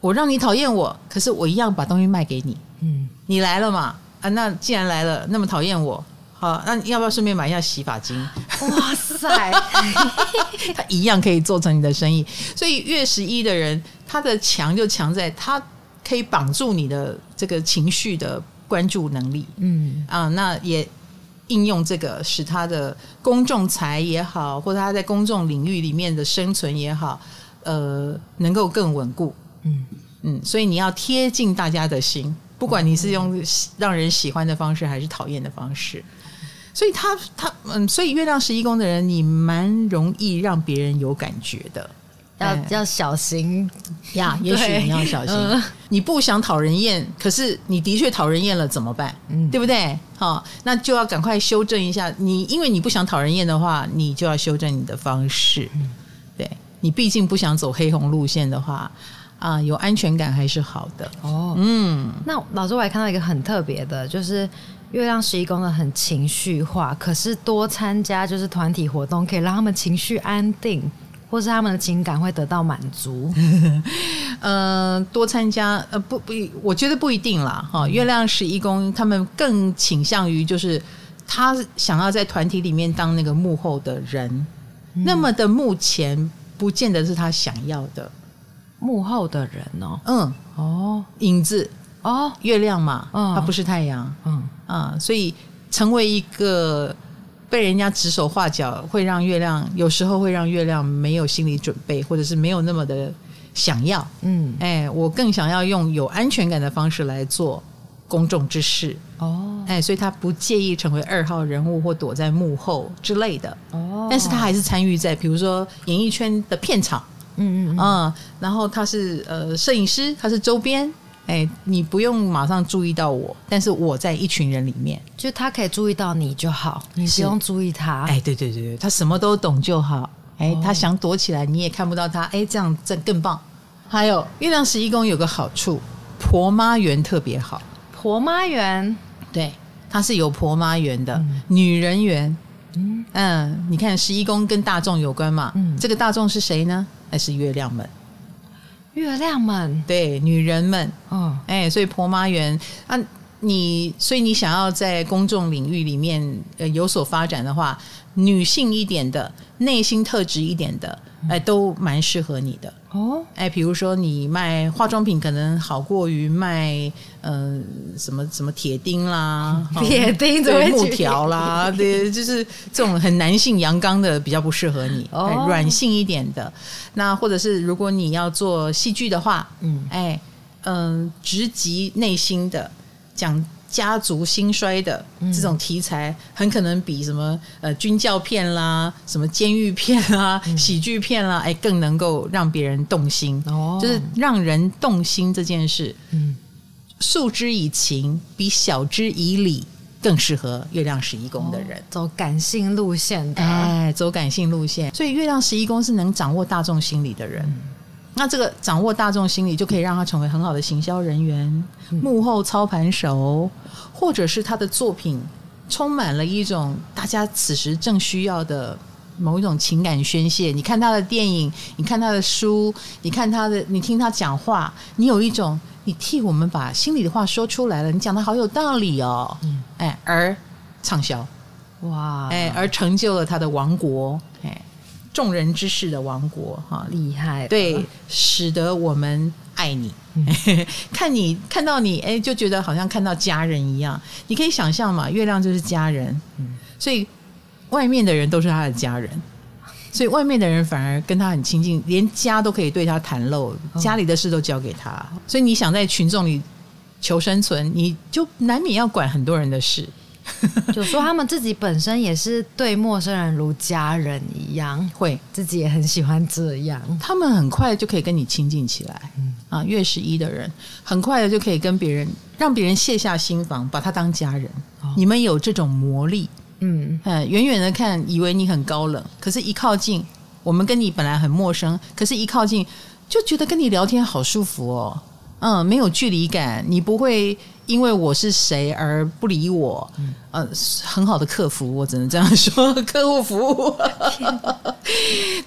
我让你讨厌我，可是我一样把东西卖给你。嗯，你来了嘛？啊，那既然来了，那么讨厌我，好，那要不要顺便买一下洗发精？哇塞，他一样可以做成你的生意。所以月十一的人，他的强就强在他可以绑住你的这个情绪的关注能力。嗯啊，那也。应用这个，使他的公众财也好，或者他在公众领域里面的生存也好，呃，能够更稳固。嗯嗯，所以你要贴近大家的心，不管你是用让人喜欢的方式，还是讨厌的方式。所以他他嗯，所以月亮十一宫的人，你蛮容易让别人有感觉的。要要小心呀，也许你要小心。嗯、你不想讨人厌，可是你的确讨人厌了，怎么办？嗯，对不对？好，那就要赶快修正一下。你因为你不想讨人厌的话，你就要修正你的方式。嗯、对，你毕竟不想走黑红路线的话，啊，有安全感还是好的。哦，嗯。那老师，我还看到一个很特别的，就是月亮十一宫的很情绪化，可是多参加就是团体活动，可以让他们情绪安定。或是他们的情感会得到满足，呃，多参加呃不不，我觉得不一定啦哈。月亮十一宫，他们更倾向于就是他想要在团体里面当那个幕后的人，嗯、那么的目前不见得是他想要的幕后的人哦。嗯哦，影子哦，月亮嘛，它不是太阳，嗯啊，所以成为一个。被人家指手画脚，会让月亮有时候会让月亮没有心理准备，或者是没有那么的想要。嗯，哎，我更想要用有安全感的方式来做公众之事。哦，哎，所以他不介意成为二号人物或躲在幕后之类的。哦，但是他还是参与在比如说演艺圈的片场，嗯嗯嗯，然后他是呃摄影师，他是周边。哎，你不用马上注意到我，但是我在一群人里面，就他可以注意到你就好，你不用注意他。哎，对对对对，他什么都懂就好。哎，哦、他想躲起来，你也看不到他。哎，这样这更棒。还有月亮十一宫有个好处，婆妈缘特别好。婆妈缘，对，它是有婆妈缘的，嗯、女人缘。嗯嗯，你看十一宫跟大众有关嘛？嗯，这个大众是谁呢？那是月亮们。月亮们，对女人们，嗯，哎，所以婆妈缘啊，你所以你想要在公众领域里面呃有所发展的话，女性一点的，内心特质一点的。哎，都蛮适合你的哦。哎，比如说你卖化妆品，可能好过于卖嗯、呃、什么什么铁钉啦，铁钉、对木条啦，对，就是这种很男性阳刚的比较不适合你。哦，软性一点的，那或者是如果你要做戏剧的话，嗯，哎，嗯、呃，直击内心的讲。家族兴衰的这种题材，很可能比什么呃军教片啦、什么监狱片啦、喜剧片啦，哎，更能够让别人动心。哦，就是让人动心这件事，嗯，诉之以情，比晓之以理更适合月亮十一宫的人，走感性路线的，哎，走感性路线。所以月亮十一宫是能掌握大众心理的人。那这个掌握大众心理，就可以让他成为很好的行销人员、幕后操盘手，或者是他的作品充满了一种大家此时正需要的某一种情感宣泄。你看他的电影，你看他的书，你看他的，你听他讲话，你有一种你替我们把心里的话说出来了，你讲的好有道理哦，哎，而畅销，哇，哎，而成就了他的王国，哎。众人之事的王国，哈，厉害！对，使得我们爱你，嗯、看你看到你，哎，就觉得好像看到家人一样。你可以想象嘛，月亮就是家人，嗯、所以外面的人都是他的家人，所以外面的人反而跟他很亲近，连家都可以对他袒露，家里的事都交给他。哦、所以你想在群众里求生存，你就难免要管很多人的事。就说他们自己本身也是对陌生人如家人一样，会自己也很喜欢这样。他们很快就可以跟你亲近起来，嗯、啊，月十一的人很快的就可以跟别人让别人卸下心防，把他当家人。哦、你们有这种魔力，嗯，远远的看以为你很高冷，可是一靠近，我们跟你本来很陌生，可是一靠近就觉得跟你聊天好舒服哦。嗯，没有距离感，你不会因为我是谁而不理我。嗯，呃，很好的客服，我只能这样说，客户服务。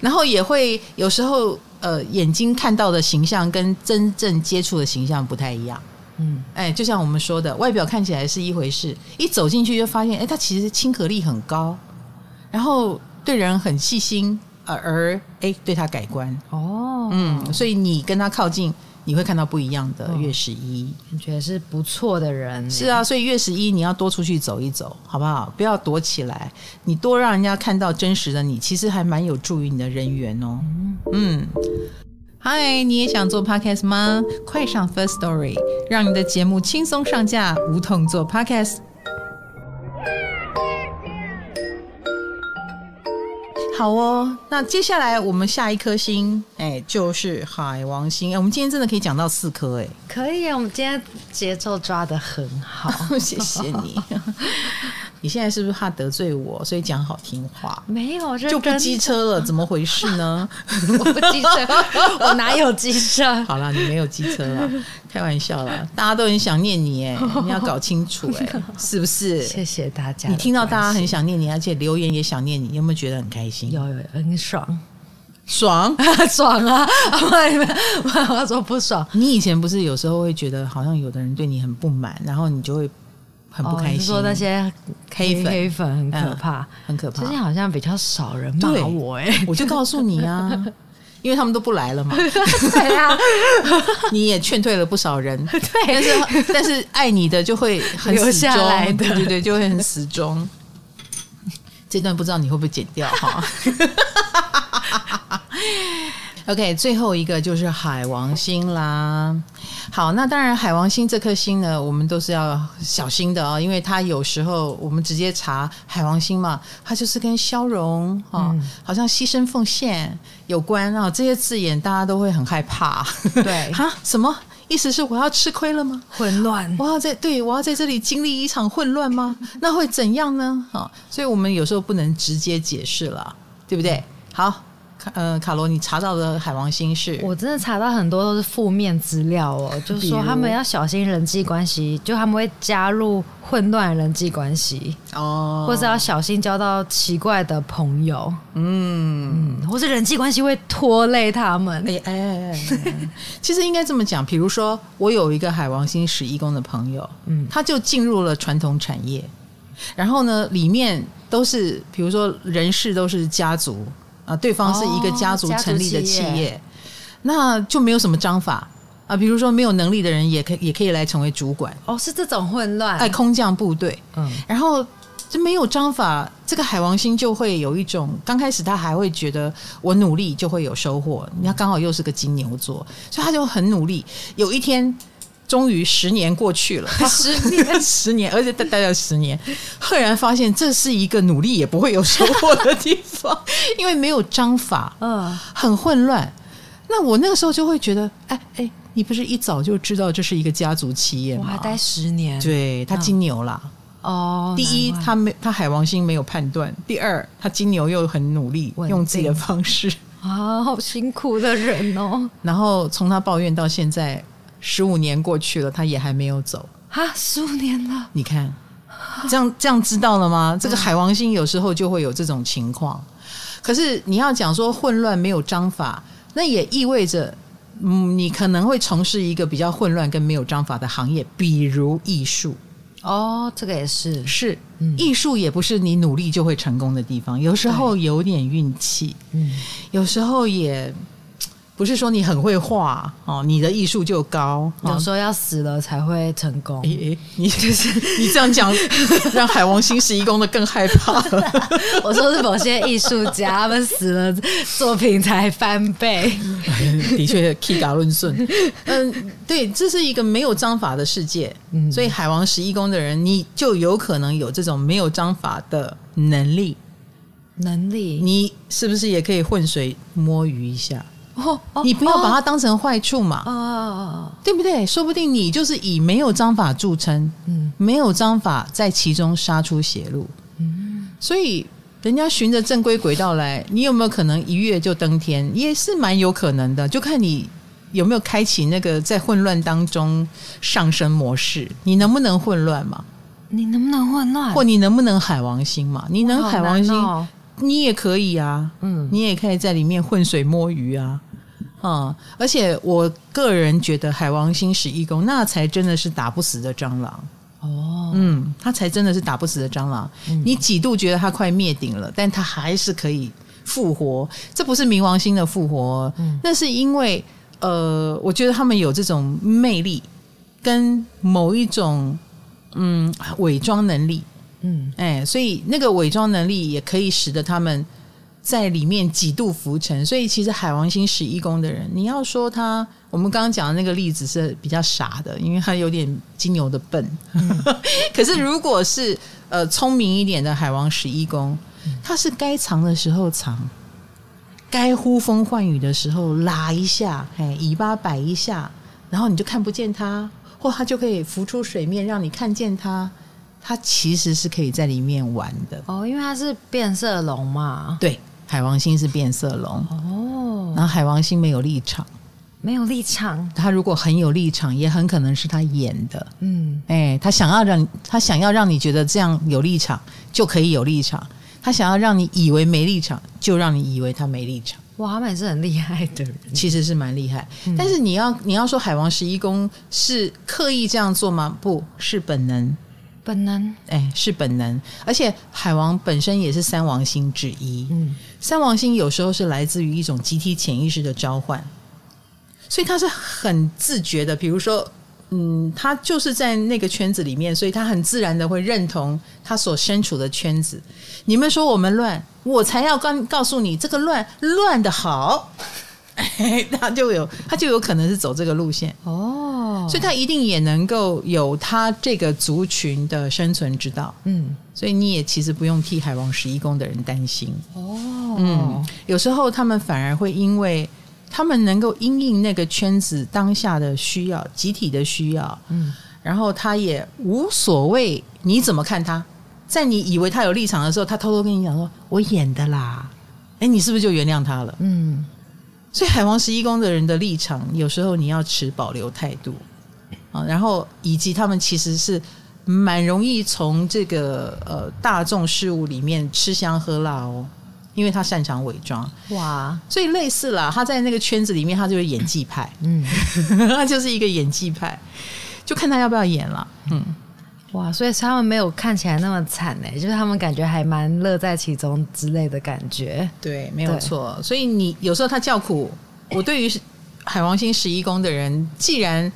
哪 然后也会有时候，呃，眼睛看到的形象跟真正接触的形象不太一样。嗯，哎，就像我们说的，外表看起来是一回事，一走进去就发现，哎，他其实亲和力很高，然后对人很细心，而而哎对他改观。哦，嗯，所以你跟他靠近。你会看到不一样的月十一，你、哦、觉得是不错的人。是啊，所以月十一你要多出去走一走，好不好？不要躲起来，你多让人家看到真实的你，其实还蛮有助于你的人缘哦。嗯，嗨，你也想做 podcast 吗？快上 First Story，让你的节目轻松上架，无痛做 podcast。好哦，那接下来我们下一颗星，哎，就是海王星。哎，我们今天真的可以讲到四颗，哎，可以啊，我们今天节奏抓的很好，谢谢你。你现在是不是怕得罪我，所以讲好听话？没有，就不机车了，怎么回事呢？我不机车，我哪有机车？好了，你没有机车了，开玩笑啦，大家都很想念你，哎，你要搞清楚，哎，是不是？谢谢大家。你听到大家很想念你，而且留言也想念你，有没有觉得很开心？有有，很爽，爽爽啊！我我说不爽。你以前不是有时候会觉得，好像有的人对你很不满，然后你就会。很不开心，说那些黑粉。黑粉很可怕，很可怕。最近好像比较少人骂我，哎，我就告诉你啊，因为他们都不来了嘛。对啊，你也劝退了不少人，对，但是但是爱你的就会很死忠，对对对，就会很死忠。这段不知道你会不会剪掉哈？OK，最后一个就是海王星啦。好，那当然海王星这颗星呢，我们都是要小心的哦，因为它有时候我们直接查海王星嘛，它就是跟消融啊，嗯、好像牺牲奉献有关啊，这些字眼大家都会很害怕。对，哈，什么意思是我要吃亏了吗？混乱，我要在对我要在这里经历一场混乱吗？那会怎样呢？啊，所以我们有时候不能直接解释了，对不对？好。呃，卡罗，你查到的海王星是？我真的查到很多都是负面资料哦，就是说他们要小心人际关系，就他们会加入混乱人际关系哦，或者要小心交到奇怪的朋友，嗯嗯，或是人际关系会拖累他们。哎哎哎，哎，其实应该这么讲，比如说我有一个海王星十一宫的朋友，嗯，他就进入了传统产业，然后呢，里面都是比如说人事都是家族。啊，对方是一个家族成立的企业，哦、企业那就没有什么章法啊。比如说，没有能力的人也可也可以来成为主管。哦，是这种混乱。哎，空降部队，嗯，然后这没有章法，这个海王星就会有一种，刚开始他还会觉得我努力就会有收获。你看，刚好又是个金牛座，所以他就很努力。有一天。终于十年过去了，十年十年，而且待待了十年，赫然发现这是一个努力也不会有收获的地方，因为没有章法，嗯，很混乱。那我那个时候就会觉得，哎哎，你不是一早就知道这是一个家族企业吗？我还待十年，对，他金牛啦，哦，第一他没他海王星没有判断，第二他金牛又很努力，用自己的方式啊，好辛苦的人哦。然后从他抱怨到现在。十五年过去了，他也还没有走啊！十五年了，你看，这样这样知道了吗？这个海王星有时候就会有这种情况。可是你要讲说混乱没有章法，那也意味着，嗯，你可能会从事一个比较混乱跟没有章法的行业，比如艺术。哦，这个也是是，嗯，艺术也不是你努力就会成功的地方，有时候有点运气，嗯，有时候也。不是说你很会画哦，你的艺术就高。有时候要死了才会成功。哎哎，你就 是你这样讲，让海王星十一宫的更害怕了。我说是某些艺术家，他们死了作品才翻倍。的确，，K 嘎论顺。嗯，对，这是一个没有章法的世界。嗯，所以海王十一宫的人，你就有可能有这种没有章法的能力。能力，你是不是也可以浑水摸鱼一下？哦，你不要把它当成坏处嘛，哦，对不对？说不定你就是以没有章法著称，嗯，没有章法在其中杀出血路，嗯，所以人家循着正规轨道来，你有没有可能一跃就登天？也是蛮有可能的，就看你有没有开启那个在混乱当中上升模式，你能不能混乱嘛？你能不能混乱？或你能不能海王星嘛？你能海王星，你也可以啊，嗯，你也可以在里面浑水摸鱼啊。嗯，而且我个人觉得海王星十一宫那才真的是打不死的蟑螂哦，嗯，他才真的是打不死的蟑螂。嗯、你几度觉得他快灭顶了，但他还是可以复活。这不是冥王星的复活，嗯、那是因为呃，我觉得他们有这种魅力跟某一种嗯伪装能力，嗯，哎，所以那个伪装能力也可以使得他们。在里面几度浮沉，所以其实海王星十一宫的人，你要说他，我们刚刚讲的那个例子是比较傻的，因为他有点金牛的笨。嗯、可是如果是呃聪明一点的海王十一宫，他是该藏的时候藏，该呼风唤雨的时候拉一下，嘿，尾巴摆一下，然后你就看不见他，或他就可以浮出水面，让你看见他。他其实是可以在里面玩的哦，因为他是变色龙嘛。对。海王星是变色龙哦，然后海王星没有立场，没有立场。他如果很有立场，也很可能是他演的。嗯，哎，他想要让他想要让你觉得这样有立场就可以有立场，他想要让你以为没立场，就让你以为他没立场。哇，他们也是很厉害的人，其实是蛮厉害。嗯，但是你要你要说海王十一宫是刻意这样做吗？不是本能。本能，哎，是本能，而且海王本身也是三王星之一。嗯，三王星有时候是来自于一种集体潜意识的召唤，所以他是很自觉的。比如说，嗯，他就是在那个圈子里面，所以他很自然的会认同他所身处的圈子。你们说我们乱，我才要告告诉你，这个乱乱的好。哎，他就有他就有可能是走这个路线哦。所以他一定也能够有他这个族群的生存之道。嗯，所以你也其实不用替海王十一宫的人担心。哦，嗯，有时候他们反而会因为他们能够因应那个圈子当下的需要、集体的需要，嗯，然后他也无所谓你怎么看他，在你以为他有立场的时候，他偷偷跟你讲说：“我演的啦。”哎，你是不是就原谅他了？嗯。所以海王十一宫的人的立场，有时候你要持保留态度啊，然后以及他们其实是蛮容易从这个呃大众事物里面吃香喝辣哦，因为他擅长伪装哇，所以类似啦，他在那个圈子里面，他就是演技派，嗯，他就是一个演技派，就看他要不要演了，嗯。哇，所以他们没有看起来那么惨呢，就是他们感觉还蛮乐在其中之类的感觉。对，没有错。所以你有时候他叫苦，我对于海王星十一宫的人，既然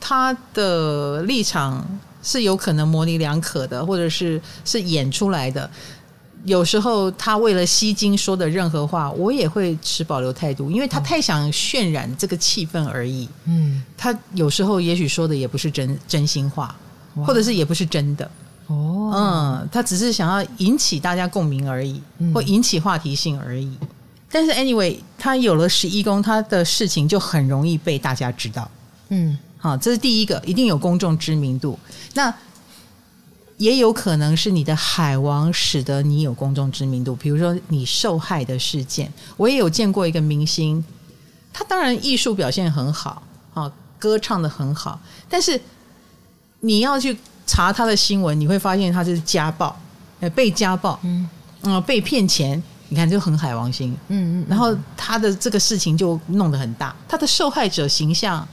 他的立场是有可能模棱两可的，或者是是演出来的，有时候他为了吸睛说的任何话，我也会持保留态度，因为他太想渲染这个气氛而已。嗯，他有时候也许说的也不是真真心话。或者是也不是真的哦，嗯，他只是想要引起大家共鸣而已，或引起话题性而已。但是 anyway，他有了十一宫，他的事情就很容易被大家知道。嗯，好，这是第一个，一定有公众知名度。那也有可能是你的海王使得你有公众知名度，比如说你受害的事件。我也有见过一个明星，他当然艺术表现很好，啊，歌唱的很好，但是。你要去查他的新闻，你会发现他就是家暴，被家暴，嗯，嗯，被骗钱，你看就很海王星，嗯嗯，然后他的这个事情就弄得很大，他的受害者形象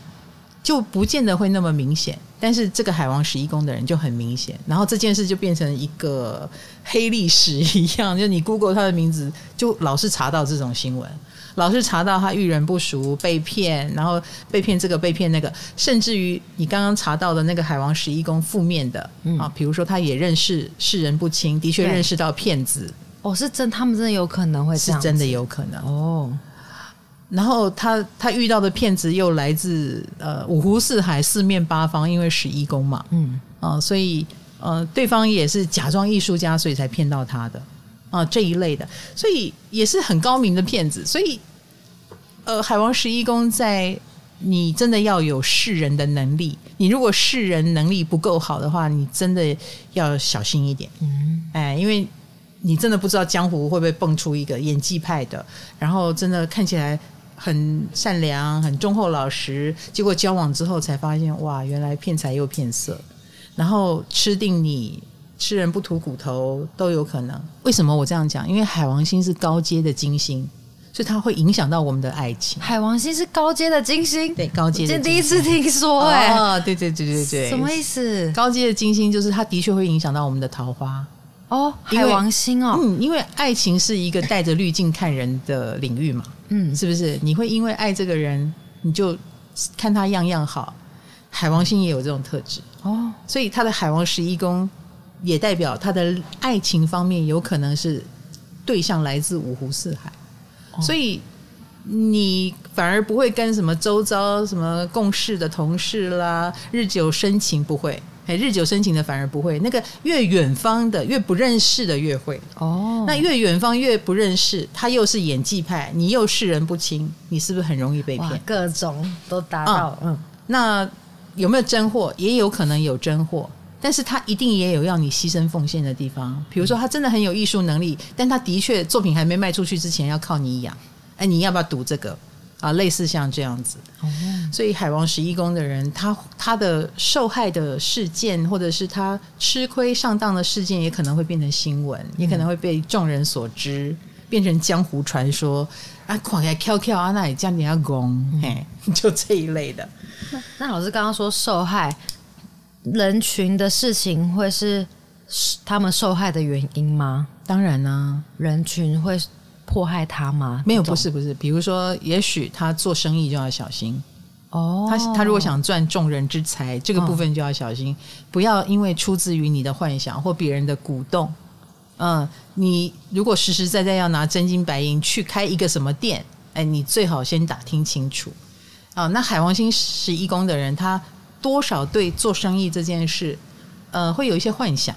就不见得会那么明显，但是这个海王十一宫的人就很明显，然后这件事就变成一个黑历史一样，就你 Google 他的名字，就老是查到这种新闻。老是查到他遇人不淑，被骗，然后被骗这个被骗那个，甚至于你刚刚查到的那个海王十一宫负面的、嗯、啊，比如说他也认识世人不清，的确认识到骗子。哦，是真，他们真的有可能会，是真的有可能哦。然后他他遇到的骗子又来自呃五湖四海、四面八方，因为十一宫嘛，嗯啊，所以呃对方也是假装艺术家，所以才骗到他的。啊，这一类的，所以也是很高明的骗子。所以，呃，海王十一宫在你真的要有识人的能力。你如果识人能力不够好的话，你真的要小心一点。嗯，哎，因为你真的不知道江湖会不会蹦出一个演技派的，然后真的看起来很善良、很忠厚老实，结果交往之后才发现，哇，原来骗财又骗色，然后吃定你。吃人不吐骨头都有可能。为什么我这样讲？因为海王星是高阶的金星，所以它会影响到我们的爱情。海王星是高阶的金星，对，高阶的金星。这第一次听说、欸，哎、哦，对对对对对，什么意思？高阶的金星就是它的确会影响到我们的桃花。哦，海王星哦，嗯，因为爱情是一个带着滤镜看人的领域嘛，嗯，是不是？你会因为爱这个人，你就看他样样好。海王星也有这种特质哦，所以他的海王十一宫。也代表他的爱情方面有可能是对象来自五湖四海，哦、所以你反而不会跟什么周遭什么共事的同事啦，日久生情不会，哎，日久生情的反而不会，那个越远方的越不认识的越会哦，那越远方越不认识，他又是演技派，你又识人不清，你是不是很容易被骗？各种都达到，嗯，那有没有真货？也有可能有真货。但是他一定也有要你牺牲奉献的地方，比如说他真的很有艺术能力，但他的确作品还没卖出去之前要靠你养，哎，你要不要赌这个啊？类似像这样子，所以海王十一宫的人，他他的受害的事件，或者是他吃亏上当的事件，也可能会变成新闻，也可能会被众人所知，变成江湖传说啊，狂来跳跳啊，那也叫你要攻，嘿，就这一类的。那，那老师刚刚说受害。人群的事情会是他们受害的原因吗？当然呢、啊，人群会迫害他吗？没有，不是，不是。比如说，也许他做生意就要小心哦。他他如果想赚众人之财，这个部分就要小心，哦、不要因为出自于你的幻想或别人的鼓动。嗯，你如果实实在在要拿真金白银去开一个什么店，哎，你最好先打听清楚。啊、哦，那海王星十一宫的人，他。多少对做生意这件事，呃，会有一些幻想。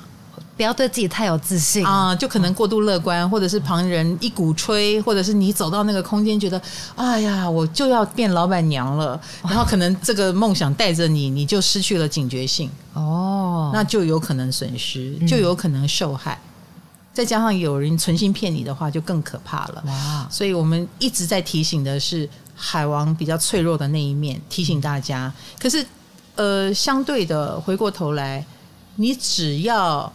不要对自己太有自信啊，就可能过度乐观，或者是旁人一鼓吹，或者是你走到那个空间，觉得哎呀，我就要变老板娘了，然后可能这个梦想带着你，你就失去了警觉性哦，那就有可能损失，就有可能受害。嗯、再加上有人存心骗你的话，就更可怕了哇！所以我们一直在提醒的是海王比较脆弱的那一面，提醒大家。可是呃，相对的，回过头来，你只要。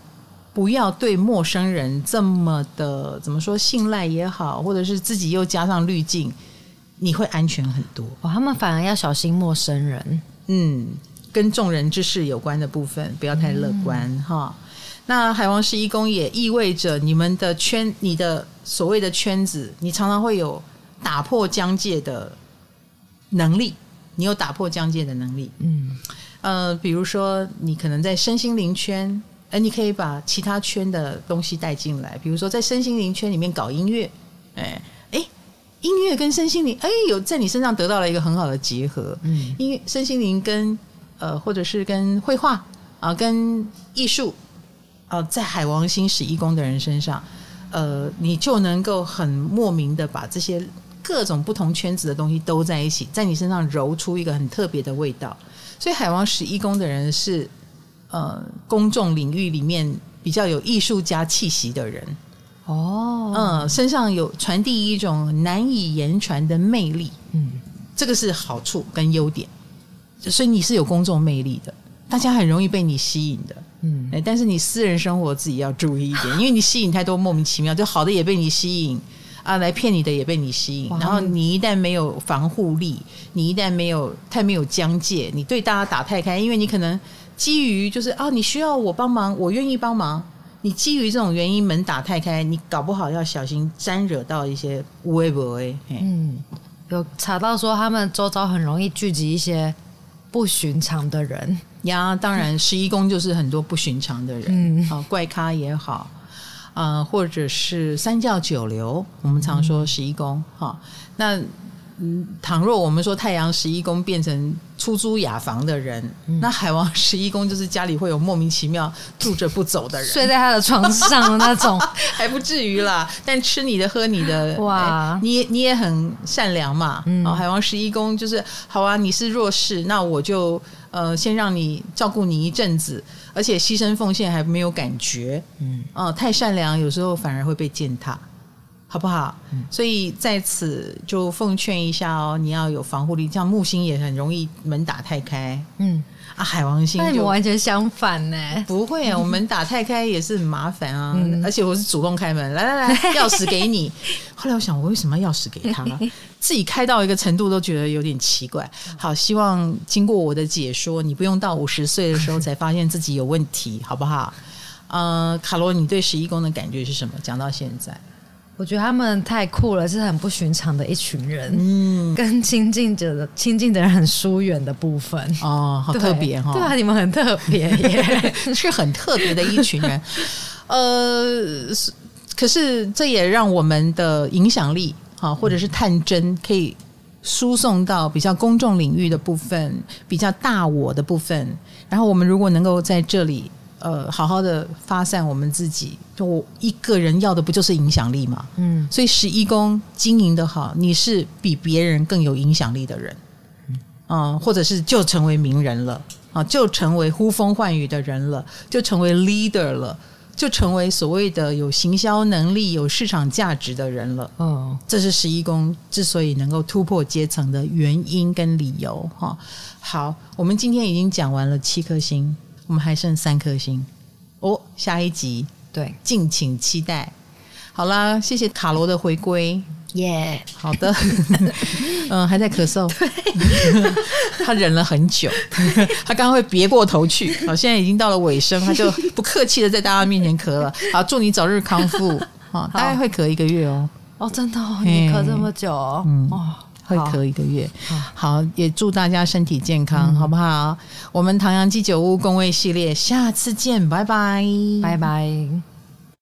不要对陌生人这么的怎么说信赖也好，或者是自己又加上滤镜，你会安全很多。哦，他们反而要小心陌生人。嗯，跟众人之事有关的部分，不要太乐观哈、嗯。那海王十一宫也意味着你们的圈，你的所谓的圈子，你常常会有打破疆界的能力。你有打破疆界的能力。嗯，呃，比如说你可能在身心灵圈。哎，你可以把其他圈的东西带进来，比如说在身心灵圈里面搞音乐，哎哎，音乐跟身心灵，哎，有在你身上得到了一个很好的结合。嗯，音乐、身心灵跟呃，或者是跟绘画啊，跟艺术啊，在海王星十一宫的人身上，呃，你就能够很莫名的把这些各种不同圈子的东西都在一起，在你身上揉出一个很特别的味道。所以海王十一宫的人是。呃，公众领域里面比较有艺术家气息的人，哦，嗯，身上有传递一种难以言传的魅力，嗯，这个是好处跟优点，所以你是有公众魅力的，大家很容易被你吸引的，嗯，但是你私人生活自己要注意一点，因为你吸引太多莫名其妙，就好的也被你吸引啊，来骗你的也被你吸引，然后你一旦没有防护力，你一旦没有太没有疆界，你对大家打太开，因为你可能。基于就是啊，你需要我帮忙，我愿意帮忙。你基于这种原因门打太开，你搞不好要小心沾惹到一些无微不微。嗯，有查到说他们周遭很容易聚集一些不寻常的人呀。当然，十一宫就是很多不寻常的人，嗯，啊，怪咖也好，啊、呃，或者是三教九流，我们常说十一宫，哈、嗯，那。嗯，倘若我们说太阳十一宫变成出租雅房的人，嗯、那海王十一宫就是家里会有莫名其妙住着不走的人，睡在他的床上的那种，还不至于啦。但吃你的喝你的，哇，欸、你你也很善良嘛。嗯，海王十一宫就是好啊，你是弱势，那我就呃先让你照顾你一阵子，而且牺牲奉献还没有感觉。嗯，哦、呃，太善良有时候反而会被践踏。好不好？嗯、所以在此就奉劝一下哦，你要有防护力。像木星也很容易门打太开，嗯啊，海王星就完全相反呢。不会啊，我们打太开也是很麻烦啊，嗯、而且我是主动开门，来来来，钥匙给你。后来我想，我为什么要钥匙给他？自己开到一个程度都觉得有点奇怪。好，希望经过我的解说，你不用到五十岁的时候才发现自己有问题，好不好？呃，卡罗，你对十一宫的感觉是什么？讲到现在。我觉得他们太酷了，是很不寻常的一群人，嗯，跟亲近者的亲近的人很疏远的部分。哦，好特别哈，对 啊，你们很特别耶，是很特别的一群人，呃，可是这也让我们的影响力哈，或者是探针可以输送到比较公众领域的部分，比较大我的部分，然后我们如果能够在这里。呃，好好的发散我们自己，就我一个人要的不就是影响力嘛？嗯，所以十一宫经营的好，你是比别人更有影响力的人，嗯、呃，或者是就成为名人了啊，就成为呼风唤雨的人了，就成为 leader 了，就成为所谓的有行销能力、有市场价值的人了。哦，这是十一宫之所以能够突破阶层的原因跟理由。哈，好，我们今天已经讲完了七颗星。我们还剩三颗星。哦，下一集对，敬请期待。好啦，谢谢卡罗的回归，耶、yeah，好的，嗯，还在咳嗽，他忍了很久，他刚刚会别过头去，好，现在已经到了尾声，他就不客气的在大家面前咳了。好，祝你早日康复，好，大概会咳一个月哦，哦，真的、哦，你咳这么久，哦，嗯。哦会咳一个月，好，好，也祝大家身体健康，嗯、好不好？我们唐阳鸡酒屋工位系列，下次见，拜拜，拜拜。